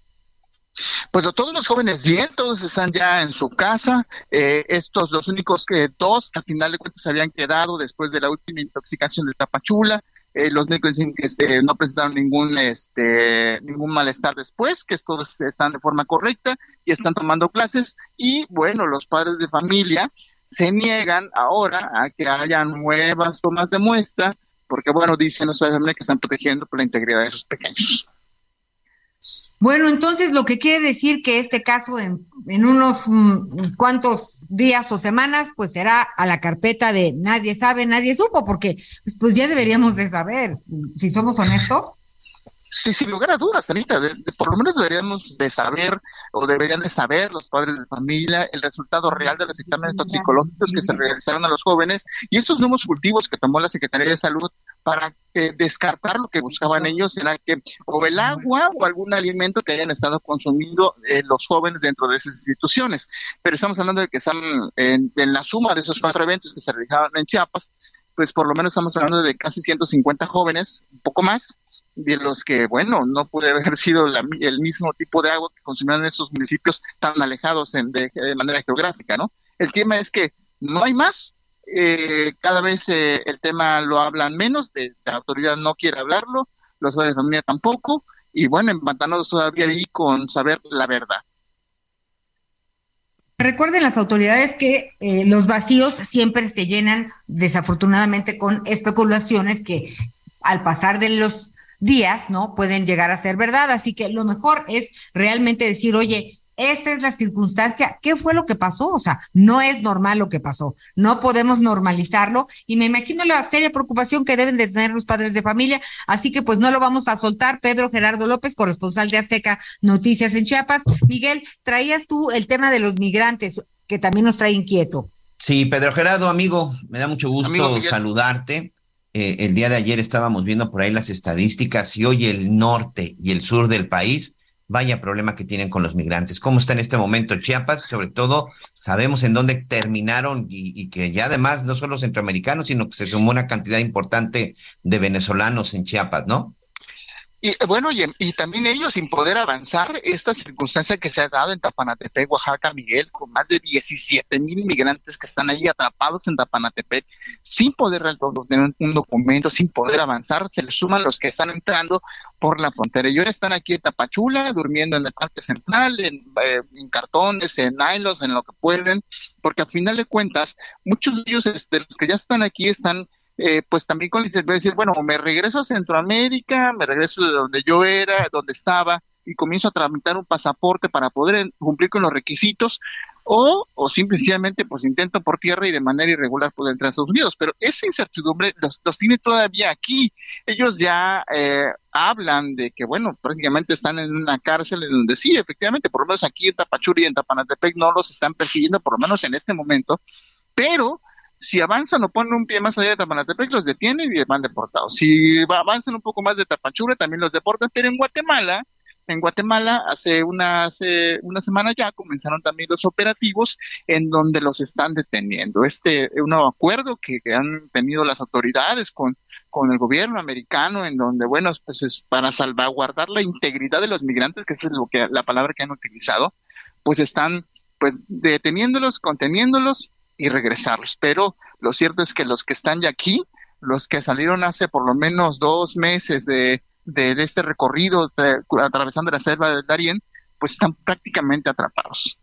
Pues todos los jóvenes bien, todos están ya en su casa. Eh, estos, los únicos que dos, que al final de cuentas se habían quedado después de la última intoxicación de Tapachula. Eh, los que este, no presentaron ningún, este, ningún malestar después, que todos están de forma correcta y están tomando clases. Y bueno, los padres de familia se niegan ahora a que haya nuevas tomas de muestra, porque bueno, dicen los padres de familia que están protegiendo por la integridad de sus pequeños. Bueno, entonces lo que quiere decir que este caso en, en unos mm, cuantos días o semanas, pues será a la carpeta de nadie sabe, nadie supo, porque pues ya deberíamos de saber, si somos honestos. Sí, sin lugar a dudas, Anita, por lo menos deberíamos de saber o deberían de saber los padres de familia el resultado real de los exámenes toxicológicos que se realizaron a los jóvenes y estos nuevos cultivos que tomó la Secretaría de Salud para eh, descartar lo que buscaban ellos era que o el agua o algún alimento que hayan estado consumiendo eh, los jóvenes dentro de esas instituciones. Pero estamos hablando de que están en, la suma de esos cuatro eventos que se realizaron en Chiapas, pues por lo menos estamos hablando de casi 150 jóvenes, un poco más, de los que, bueno, no puede haber sido el mismo tipo de agua que consumían en esos municipios tan alejados en, de, manera geográfica, ¿no? El tema es que no hay más, eh, cada vez eh, el tema lo hablan menos, de, la autoridad no quiere hablarlo, los padres de familia tampoco, y bueno, empantanados todavía ahí con saber la verdad. Recuerden las autoridades que eh, los vacíos siempre se llenan desafortunadamente con especulaciones que al pasar de los días, ¿no? Pueden llegar a ser verdad. Así que lo mejor es realmente decir, oye, esta es la circunstancia, ¿qué fue lo que pasó? O sea, no es normal lo que pasó, no podemos normalizarlo y me imagino la seria preocupación que deben de tener los padres de familia, así que pues no lo vamos a soltar. Pedro Gerardo López, corresponsal de Azteca Noticias en Chiapas. Miguel, traías tú el tema de los migrantes, que también nos trae inquieto. Sí, Pedro Gerardo, amigo, me da mucho gusto saludarte. Eh, el día de ayer estábamos viendo por ahí las estadísticas y hoy el norte y el sur del país Vaya problema que tienen con los migrantes. ¿Cómo está en este momento Chiapas? Sobre todo, sabemos en dónde terminaron y, que ya además no solo centroamericanos, sino que se sumó una cantidad importante de venezolanos en Chiapas, ¿no? Y eh, bueno, y, también ellos sin poder avanzar, esta circunstancia que se ha dado en Tapanatepec, Oaxaca, Miguel, con más de 17 mil migrantes que están ahí atrapados en Tapanatepec, sin poder tener un documento, sin poder avanzar, se les suman los que están entrando por la frontera. Y ahora están aquí en Tapachula, durmiendo en el parque central, en, eh, en cartones, en nylons, en lo que pueden, porque al final de cuentas, muchos de ellos, este, los que ya están aquí, están eh, pues también con licencia decir, bueno, me regreso a Centroamérica, me regreso de donde yo era, donde estaba, y comienzo a tramitar un pasaporte para poder cumplir con los requisitos, o, o simplemente pues intento por tierra y de manera irregular poder entrar a Estados Unidos. Pero esa incertidumbre los, los tiene todavía aquí. Ellos ya eh, hablan de que, bueno, prácticamente están en una cárcel en donde sí, efectivamente, por lo menos aquí en Tapachuri y en Tapanatepec no los están persiguiendo, por lo menos en este momento, pero si avanzan o ponen un pie más allá de Tapanatepec, los detienen y van deportados. Si avanzan un poco más de Tapachura, también los deportan, pero en Guatemala, en Guatemala hace una, hace una semana ya comenzaron también los operativos en donde los están deteniendo. Este un nuevo acuerdo que, han tenido las autoridades con, con el gobierno americano, en donde, bueno, pues es para salvaguardar la integridad de los migrantes, que es lo que la palabra que han utilizado, pues están pues deteniéndolos, conteniéndolos y regresarlos. Pero lo cierto es que los que están ya aquí, los que salieron hace por lo menos dos meses de, de este recorrido atravesando la selva de Darien, pues están prácticamente atrapados.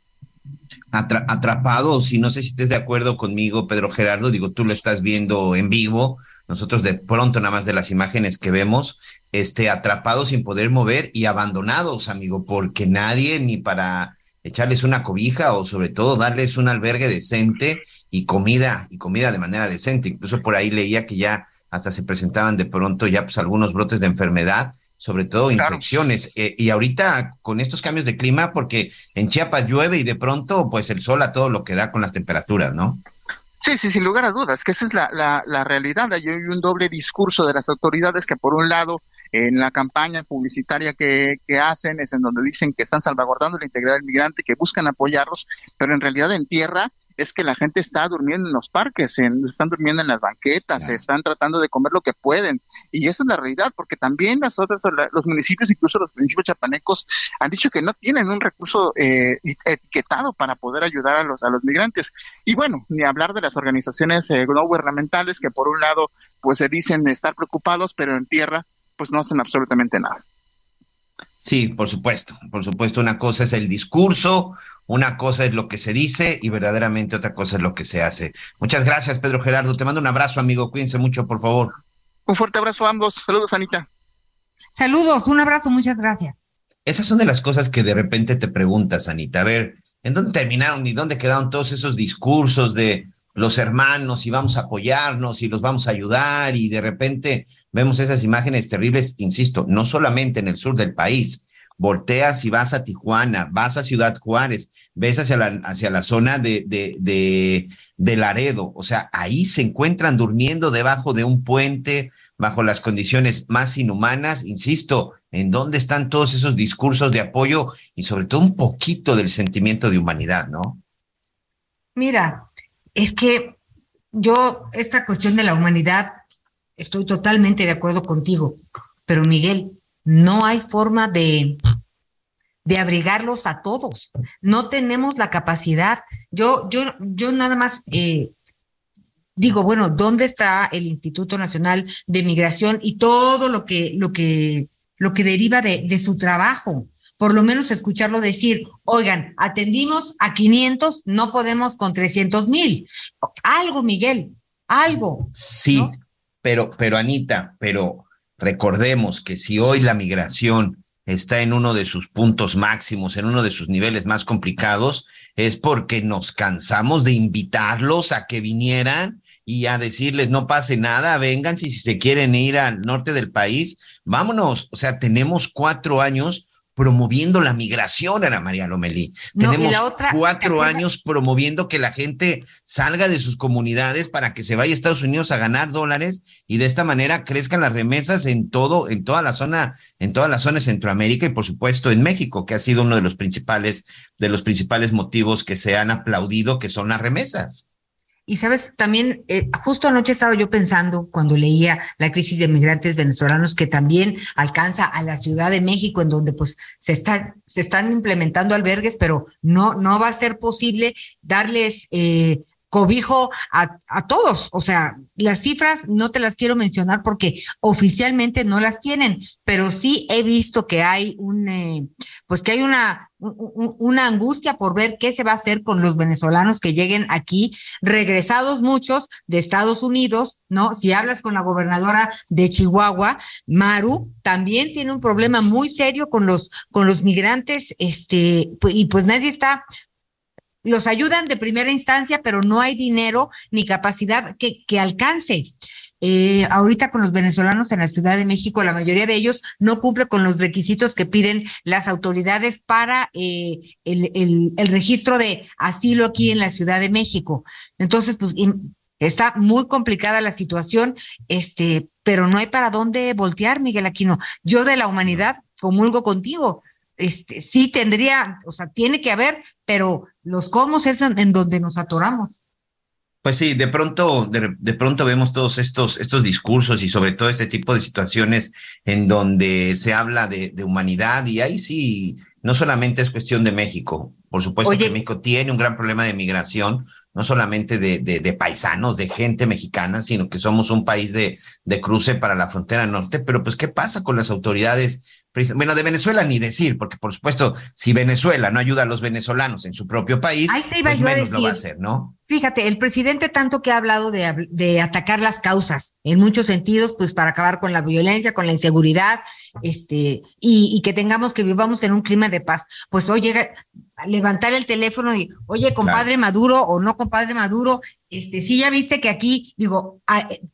atrapados, y no sé si estés de acuerdo conmigo, Pedro Gerardo, digo, tú lo estás viendo en vivo, nosotros de pronto nada más de las imágenes que vemos, este, atrapados sin poder mover y abandonados, amigo, porque nadie ni para echarles una cobija o sobre todo darles un albergue decente y comida y comida de manera decente. Incluso por ahí leía que ya hasta se presentaban de pronto ya pues algunos brotes de enfermedad, sobre todo infecciones. Eh, y ahorita con estos cambios de clima, porque en Chiapas llueve y de pronto pues el sol a todo lo que da con las temperaturas, ¿no? Sí, sí, sin lugar a dudas, que esa es la, la, la realidad. Hay un doble discurso de las autoridades que por un lado en la campaña publicitaria que, que hacen es en donde dicen que están salvaguardando la integridad del migrante, que buscan apoyarlos, pero en realidad en tierra es que la gente está durmiendo en los parques, están durmiendo en las banquetas, están tratando de comer lo que pueden. Y esa es la realidad, porque también las otras, los municipios, incluso los municipios chapanecos, han dicho que no tienen un recurso eh, etiquetado para poder ayudar a los, a los migrantes. Y bueno, ni hablar de las organizaciones eh, no gubernamentales que por un lado, pues se dicen estar preocupados, pero en tierra, pues no hacen absolutamente nada. Sí, por supuesto, por supuesto, una cosa es el discurso, una cosa es lo que se dice y verdaderamente otra cosa es lo que se hace. Muchas gracias, Pedro Gerardo. Te mando un abrazo, amigo. Cuídense mucho, por favor. Un fuerte abrazo a ambos. Saludos, Anita. Saludos, un abrazo, muchas gracias. Esas son de las cosas que de repente te preguntas, Anita. A ver, ¿en dónde terminaron y dónde quedaron todos esos discursos de los hermanos y vamos a apoyarnos y los vamos a ayudar y de repente vemos esas imágenes terribles, insisto, no solamente en el sur del país, volteas y vas a Tijuana, vas a Ciudad Juárez, ves hacia la, hacia la zona de, de, de, Laredo, o sea, ahí se encuentran durmiendo debajo de un puente, bajo las condiciones más inhumanas, insisto, en dónde están todos esos discursos de apoyo y sobre todo un poquito del sentimiento de humanidad, ¿no? Mira, es que yo, esta cuestión de la humanidad, estoy totalmente de acuerdo contigo pero Miguel, no hay forma de, de abrigarlos a todos. No tenemos la capacidad. Yo, yo, yo nada más eh, digo, bueno, ¿dónde está el Instituto Nacional de Migración y todo lo que, lo que, lo que deriva de, de su trabajo? Por lo menos escucharlo decir, oigan, atendimos a 500, no podemos con 300 mil. Algo, Miguel, algo. Sí, pero, pero Anita, pero recordemos que si hoy la migración está en uno de sus puntos máximos, en uno de sus niveles más complicados, es porque nos cansamos de invitarlos a que vinieran y a decirles no pase nada, vengan si, se quieren ir al norte del país, vámonos. O sea, tenemos cuatro años promoviendo la migración, Ana María Lomelí. Tenemos cuatro años promoviendo que la gente salga de sus comunidades para que se vaya a Estados Unidos a ganar dólares y de esta manera crezcan las remesas en todo, en toda la zona, en toda la zona de Centroamérica y por supuesto en México, que ha sido uno de los principales, de los principales motivos que se han aplaudido, que son las remesas. Y sabes, también, eh, justo anoche estaba yo pensando cuando leía la crisis de migrantes venezolanos que también alcanza a la Ciudad de México, en donde pues se, está, se están implementando albergues, pero no, no va a ser posible darles eh, cobijo a, a, todos. O sea, las cifras no te las quiero mencionar porque oficialmente no las tienen, pero sí he visto que hay un, eh, pues que hay una, una angustia por ver qué se va a hacer con los venezolanos que lleguen aquí, regresados muchos de Estados Unidos, ¿no? Si hablas con la gobernadora de Chihuahua, Maru, también tiene un problema muy serio con los, con los migrantes, este, y pues nadie está los ayudan de primera instancia, pero no hay dinero ni capacidad que, que alcance. Eh, ahorita con los venezolanos en la Ciudad de México, la mayoría de ellos no cumple con los requisitos que piden las autoridades para eh, el, el, registro de asilo aquí en la Ciudad de México. Entonces, pues está muy complicada la situación, este, pero no hay para dónde voltear, Miguel Aquino. Yo de la humanidad comulgo contigo este, sí tendría, o sea, tiene que haber, pero los cómo es en, donde nos atoramos. Pues sí, de pronto, de, pronto vemos todos estos, estos discursos y sobre todo este tipo de situaciones en donde se habla de, humanidad y ahí sí, no solamente es cuestión de México, por supuesto que México tiene un gran problema de migración, no solamente de, de, paisanos, de gente mexicana, sino que somos un país de, de cruce para la frontera norte, pero pues ¿qué pasa con las autoridades bueno, de Venezuela ni decir, porque por supuesto, si Venezuela no ayuda a los venezolanos en su propio país, pues menos lo va a hacer, ¿no? Fíjate, el presidente tanto que ha hablado de, de, atacar las causas, en muchos sentidos, pues para acabar con la violencia, con la inseguridad, este, y, y que tengamos que vivamos en un clima de paz. Pues oye, levantar el teléfono y, oye, compadre Maduro o no compadre Maduro, este, sí, ya viste que aquí, digo,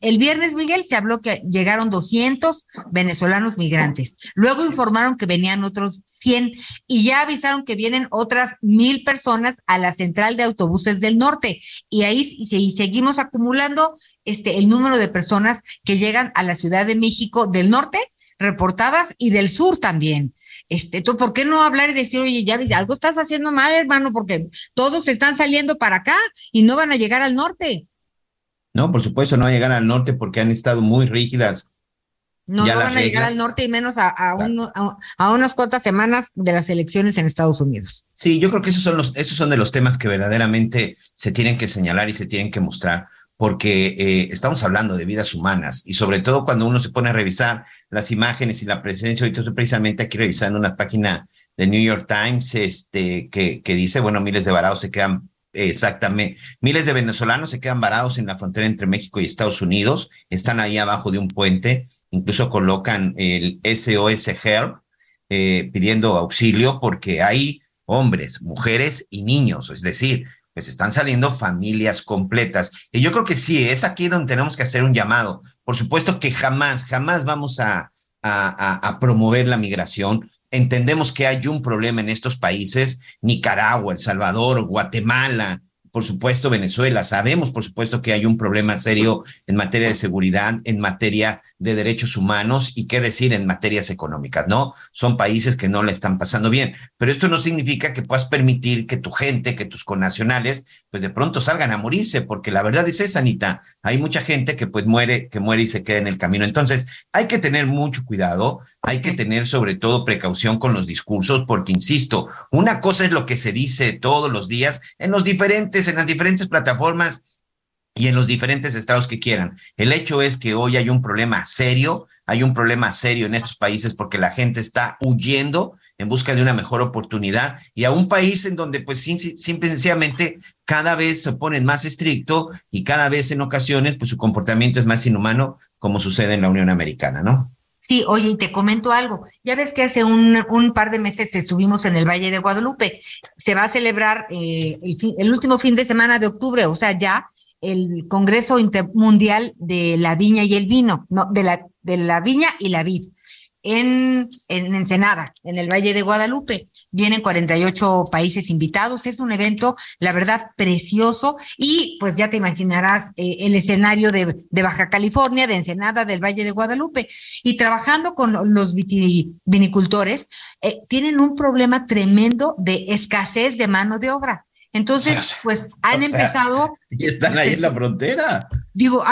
el viernes, Miguel, se habló que llegaron 200 venezolanos migrantes. Luego informaron que venían otros 100 y ya avisaron que vienen otras mil personas a la central de autobuses del norte. Y ahí y seguimos acumulando este, el número de personas que llegan a la Ciudad de México del norte reportadas y del sur también. Este, ¿por qué no hablar y decir, oye, ya ves, algo estás haciendo mal, hermano, porque todos están saliendo para acá y no van a llegar al norte? No, por supuesto, no van a llegar al norte porque han estado muy rígidas. No, no van a llegar al norte y menos a, a, unas cuantas semanas de las elecciones en Estados Unidos. Sí, yo creo que esos son los, esos son de los temas que verdaderamente se tienen que señalar y se tienen que mostrar porque eh, estamos hablando de vidas humanas y sobre todo cuando uno se pone a revisar las imágenes y la presencia, ahorita estoy precisamente aquí revisando una página de New York Times este, que, que dice, bueno, miles de varados se quedan Exactamente. Miles de venezolanos se quedan varados en la frontera entre México y Estados Unidos, están ahí abajo de un puente, incluso colocan el SOS Help eh, pidiendo auxilio porque hay hombres, mujeres y niños, es decir, pues están saliendo familias completas. Y yo creo que sí, es aquí donde tenemos que hacer un llamado. Por supuesto que jamás, jamás vamos a, a, promover la migración. Entendemos que hay un problema en estos países, Nicaragua, El Salvador, Guatemala, por supuesto, Venezuela. Sabemos, por supuesto, que hay un problema serio en materia de seguridad, en materia de derechos humanos y qué decir en materias económicas, ¿no? Son países que no le están pasando bien. Pero esto no significa que puedas permitir que tu gente, que tus connacionales, pues de pronto salgan a morirse, porque la verdad es esa, Anita. Hay mucha gente que pues muere, que muere y se queda en el camino. Entonces, hay que tener mucho cuidado, hay que tener sobre todo precaución con los discursos, porque insisto, una cosa es lo que se dice todos los días en los diferentes, en las diferentes plataformas y en los diferentes estados que quieran. El hecho es que hoy hay un problema serio, hay un problema serio en estos países porque la gente está huyendo en busca de una mejor oportunidad y a un país en donde pues simplemente cada vez se ponen más estricto y cada vez en ocasiones pues su comportamiento es más inhumano como sucede en la Unión Americana, ¿no? Sí, oye, y te comento algo. Ya ves que hace un, un, par de meses estuvimos en el Valle de Guadalupe. Se va a celebrar eh, el, el, último fin de semana de octubre, o sea, ya el Congreso Intermundial de la Viña y el Vino, no, de la, de la Viña y la Vid en, en Ensenada, en el Valle de Guadalupe. Vienen 48 países invitados. Es un evento, la verdad, precioso. Y pues ya te imaginarás eh, el escenario de, de, Baja California, de Ensenada, del Valle de Guadalupe. Y trabajando con los vinicultores, eh, tienen un problema tremendo de escasez de mano de obra. Entonces, pues han empezado. Y están ahí en la frontera. Digo,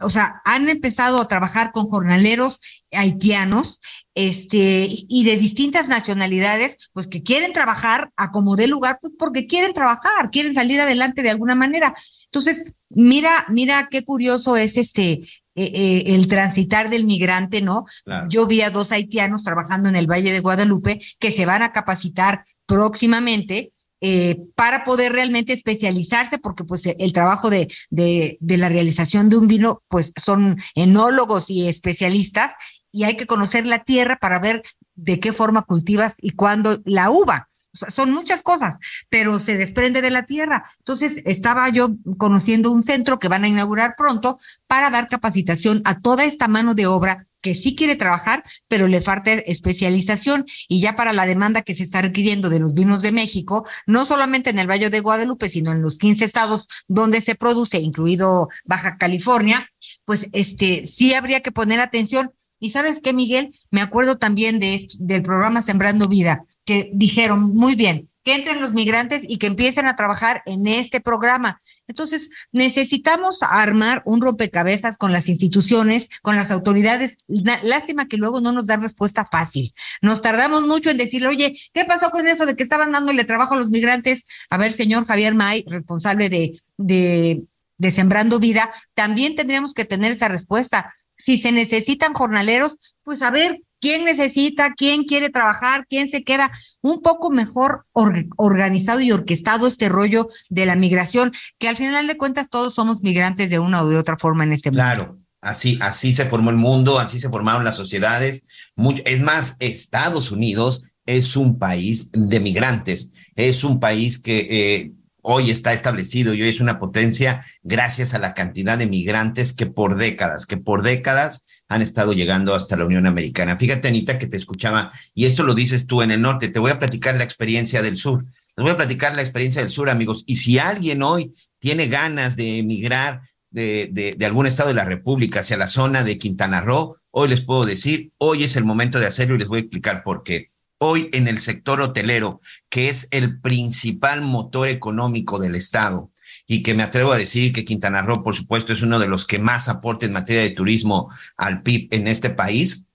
o sea, han empezado a trabajar con jornaleros haitianos, este, y de distintas nacionalidades, pues que quieren trabajar a como dé lugar, pues porque quieren trabajar, quieren salir adelante de alguna manera. Entonces, mira, mira qué curioso es este, eh, eh, el transitar del migrante, ¿no? Yo vi a dos haitianos trabajando en el Valle de Guadalupe que se van a capacitar próximamente eh, para poder realmente especializarse, porque pues el trabajo de, de, de, la realización de un vino, pues son enólogos y especialistas, y hay que conocer la tierra para ver de qué forma cultivas y cuándo la uva. son muchas cosas, pero se desprende de la tierra. Entonces, estaba yo conociendo un centro que van a inaugurar pronto para dar capacitación a toda esta mano de obra que sí quiere trabajar, pero le falta especialización y ya para la demanda que se está requiriendo de los vinos de México, no solamente en el Valle de Guadalupe, sino en los 15 estados donde se produce, incluido Baja California, pues este sí habría que poner atención. Y sabes qué, Miguel, me acuerdo también de del programa Sembrando Vida, que dijeron muy bien, que entren los migrantes y que empiecen a trabajar en este programa. Entonces, necesitamos armar un rompecabezas con las instituciones, con las autoridades. Lástima que luego no nos dan respuesta fácil. Nos tardamos mucho en decirle, oye, ¿qué pasó con eso de que estaban dándole trabajo a los migrantes? A ver, señor Javier May, responsable de, de, de Sembrando Vida, también tendríamos que tener esa respuesta. Si se necesitan jornaleros, pues a ver, quién necesita, quién quiere trabajar, quién se queda un poco mejor organizado y orquestado este rollo de la migración, que al final de cuentas todos somos migrantes de una o de otra forma en este mundo. Claro. Así, así se formó el mundo, así se formaron las sociedades. Mucho, es más, Estados Unidos es un país de migrantes, es un país que eh, hoy está establecido y hoy es una potencia gracias a la cantidad de migrantes que por décadas, que por décadas han estado llegando hasta la Unión Americana. Fíjate, Anita, que te escuchaba, y esto lo dices tú en el norte, te voy a platicar la experiencia del sur. Les voy a platicar la experiencia del sur, amigos. Y si alguien hoy tiene ganas de emigrar de, algún estado de la República hacia la zona de Quintana Roo, hoy les puedo decir, hoy es el momento de hacerlo y les voy a explicar por qué. Hoy en el sector hotelero, que es el principal motor económico del Estado, y que me atrevo a decir que Quintana Roo, por supuesto, es uno de los que más aporta en materia de turismo al PIB en este país,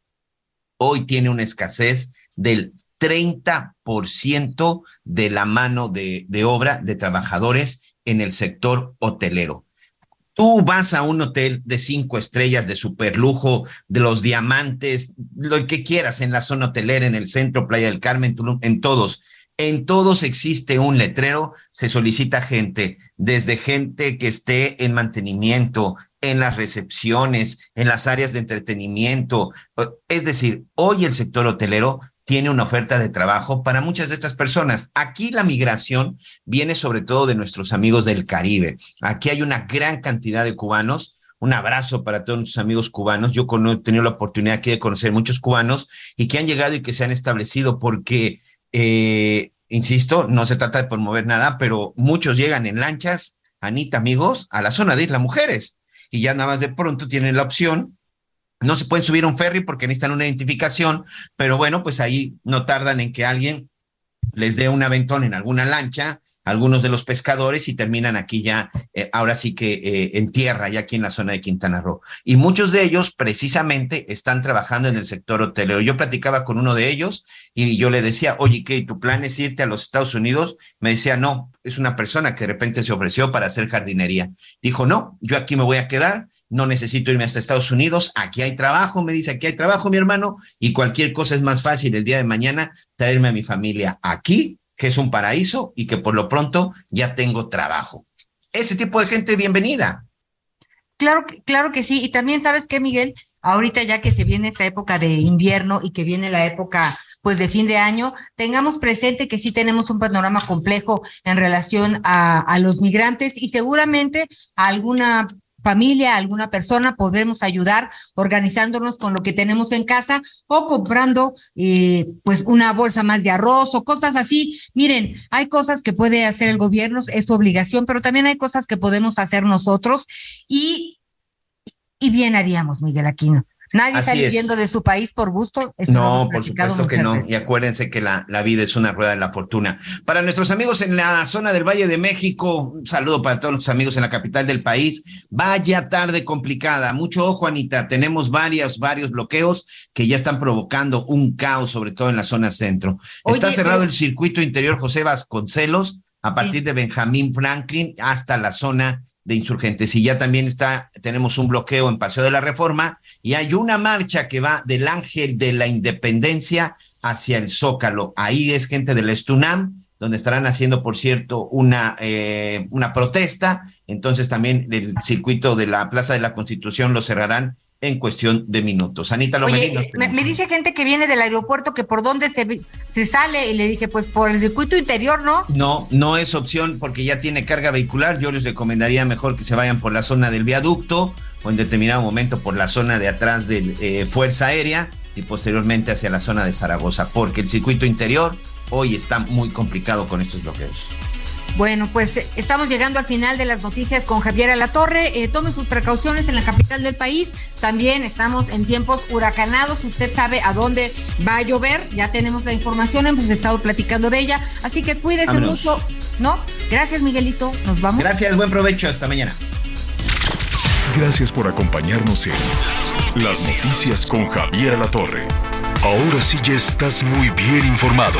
hoy tiene una escasez del 30% de la mano de, obra de trabajadores en el sector hotelero. Tú vas a un hotel de cinco estrellas, de superlujo, de los diamantes, lo que quieras en la zona hotelera, en el centro, Playa del Carmen, Tulum, en todos. En todos existe un letrero, se solicita gente, desde gente que esté en mantenimiento, en las recepciones, en las áreas de entretenimiento. Es decir, hoy el sector hotelero tiene una oferta de trabajo para muchas de estas personas. Aquí la migración viene sobre todo de nuestros amigos del Caribe. Aquí hay una gran cantidad de cubanos. Un abrazo para todos nuestros amigos cubanos. Yo he tenido la oportunidad aquí de conocer muchos cubanos y que han llegado y que se han establecido porque eh, insisto, no se trata de promover nada, pero muchos llegan en lanchas, Anita, amigos, a la zona de Isla Mujeres y ya nada más de pronto tienen la opción. No se pueden subir un ferry porque necesitan una identificación, pero bueno, pues ahí no tardan en que alguien les dé un aventón en alguna lancha algunos de los pescadores y terminan aquí ya, eh, ahora sí que eh, en tierra, ya aquí en la zona de Quintana Roo. Y muchos de ellos precisamente están trabajando en el sector hotelero. Yo platicaba con uno de ellos y yo le decía, oye, ¿qué? ¿Tu plan es irte a los Estados Unidos? Me decía, no, es una persona que de repente se ofreció para hacer jardinería. Dijo, no, yo aquí me voy a quedar, no necesito irme hasta Estados Unidos, aquí hay trabajo, me dice, aquí hay trabajo, mi hermano, y cualquier cosa es más fácil el día de mañana traerme a mi familia aquí que es un paraíso y que por lo pronto ya tengo trabajo. Ese tipo de gente, bienvenida. Claro, claro que sí. Y también, ¿sabes qué, Miguel? Ahorita ya que se viene esta época de invierno y que viene la época pues de fin de año, tengamos presente que sí tenemos un panorama complejo en relación a, a los migrantes y seguramente alguna familia, alguna persona, podemos ayudar organizándonos con lo que tenemos en casa o comprando eh, pues una bolsa más de arroz o cosas así. Miren, hay cosas que puede hacer el gobierno, es su obligación, pero también hay cosas que podemos hacer nosotros y, y bien haríamos, Miguel Aquino. Nadie está viviendo de su país por gusto. no, por supuesto que no. Y acuérdense que la, la, vida es una rueda de la fortuna. Para nuestros amigos en la zona del Valle de México, un saludo para todos los amigos en la capital del país. Vaya tarde complicada. Mucho ojo, Anita. Tenemos varios, varios bloqueos que ya están provocando un caos, sobre todo en la zona centro. Está cerrado el circuito interior José Vasconcelos a partir de Benjamín Franklin hasta la zona de insurgentes. Y ya también está, tenemos un bloqueo en Paseo de la Reforma y hay una marcha que va del Ángel de la Independencia hacia el Zócalo. Ahí es gente del Estunam, donde estarán haciendo, por cierto, una, eh, una protesta. Entonces también el circuito de la Plaza de la Constitución lo cerrarán en cuestión de minutos. Anita Lomelí. me, me, dice gente que viene del aeropuerto que por dónde se, se sale y le dije, pues por el circuito interior, ¿no? No, no es opción porque ya tiene carga vehicular. Yo les recomendaría mejor que se vayan por la zona del viaducto o en determinado momento por la zona de atrás de eh, Fuerza Aérea y posteriormente hacia la zona de Zaragoza, porque el circuito interior hoy está muy complicado con estos bloqueos. Bueno, pues eh, estamos llegando al final de las noticias con Javier Alatorre. Eh, tome sus precauciones en la capital del país. También estamos en tiempos huracanados. Usted sabe a dónde va a llover. Ya tenemos la información, hemos estado platicando de ella. Así que cuídese mucho. ¿No? Gracias, Miguelito. Nos vamos. Gracias, buen provecho. Hasta mañana. Gracias por acompañarnos en Las Noticias con Javier Alatorre. Ahora sí ya estás muy bien informado.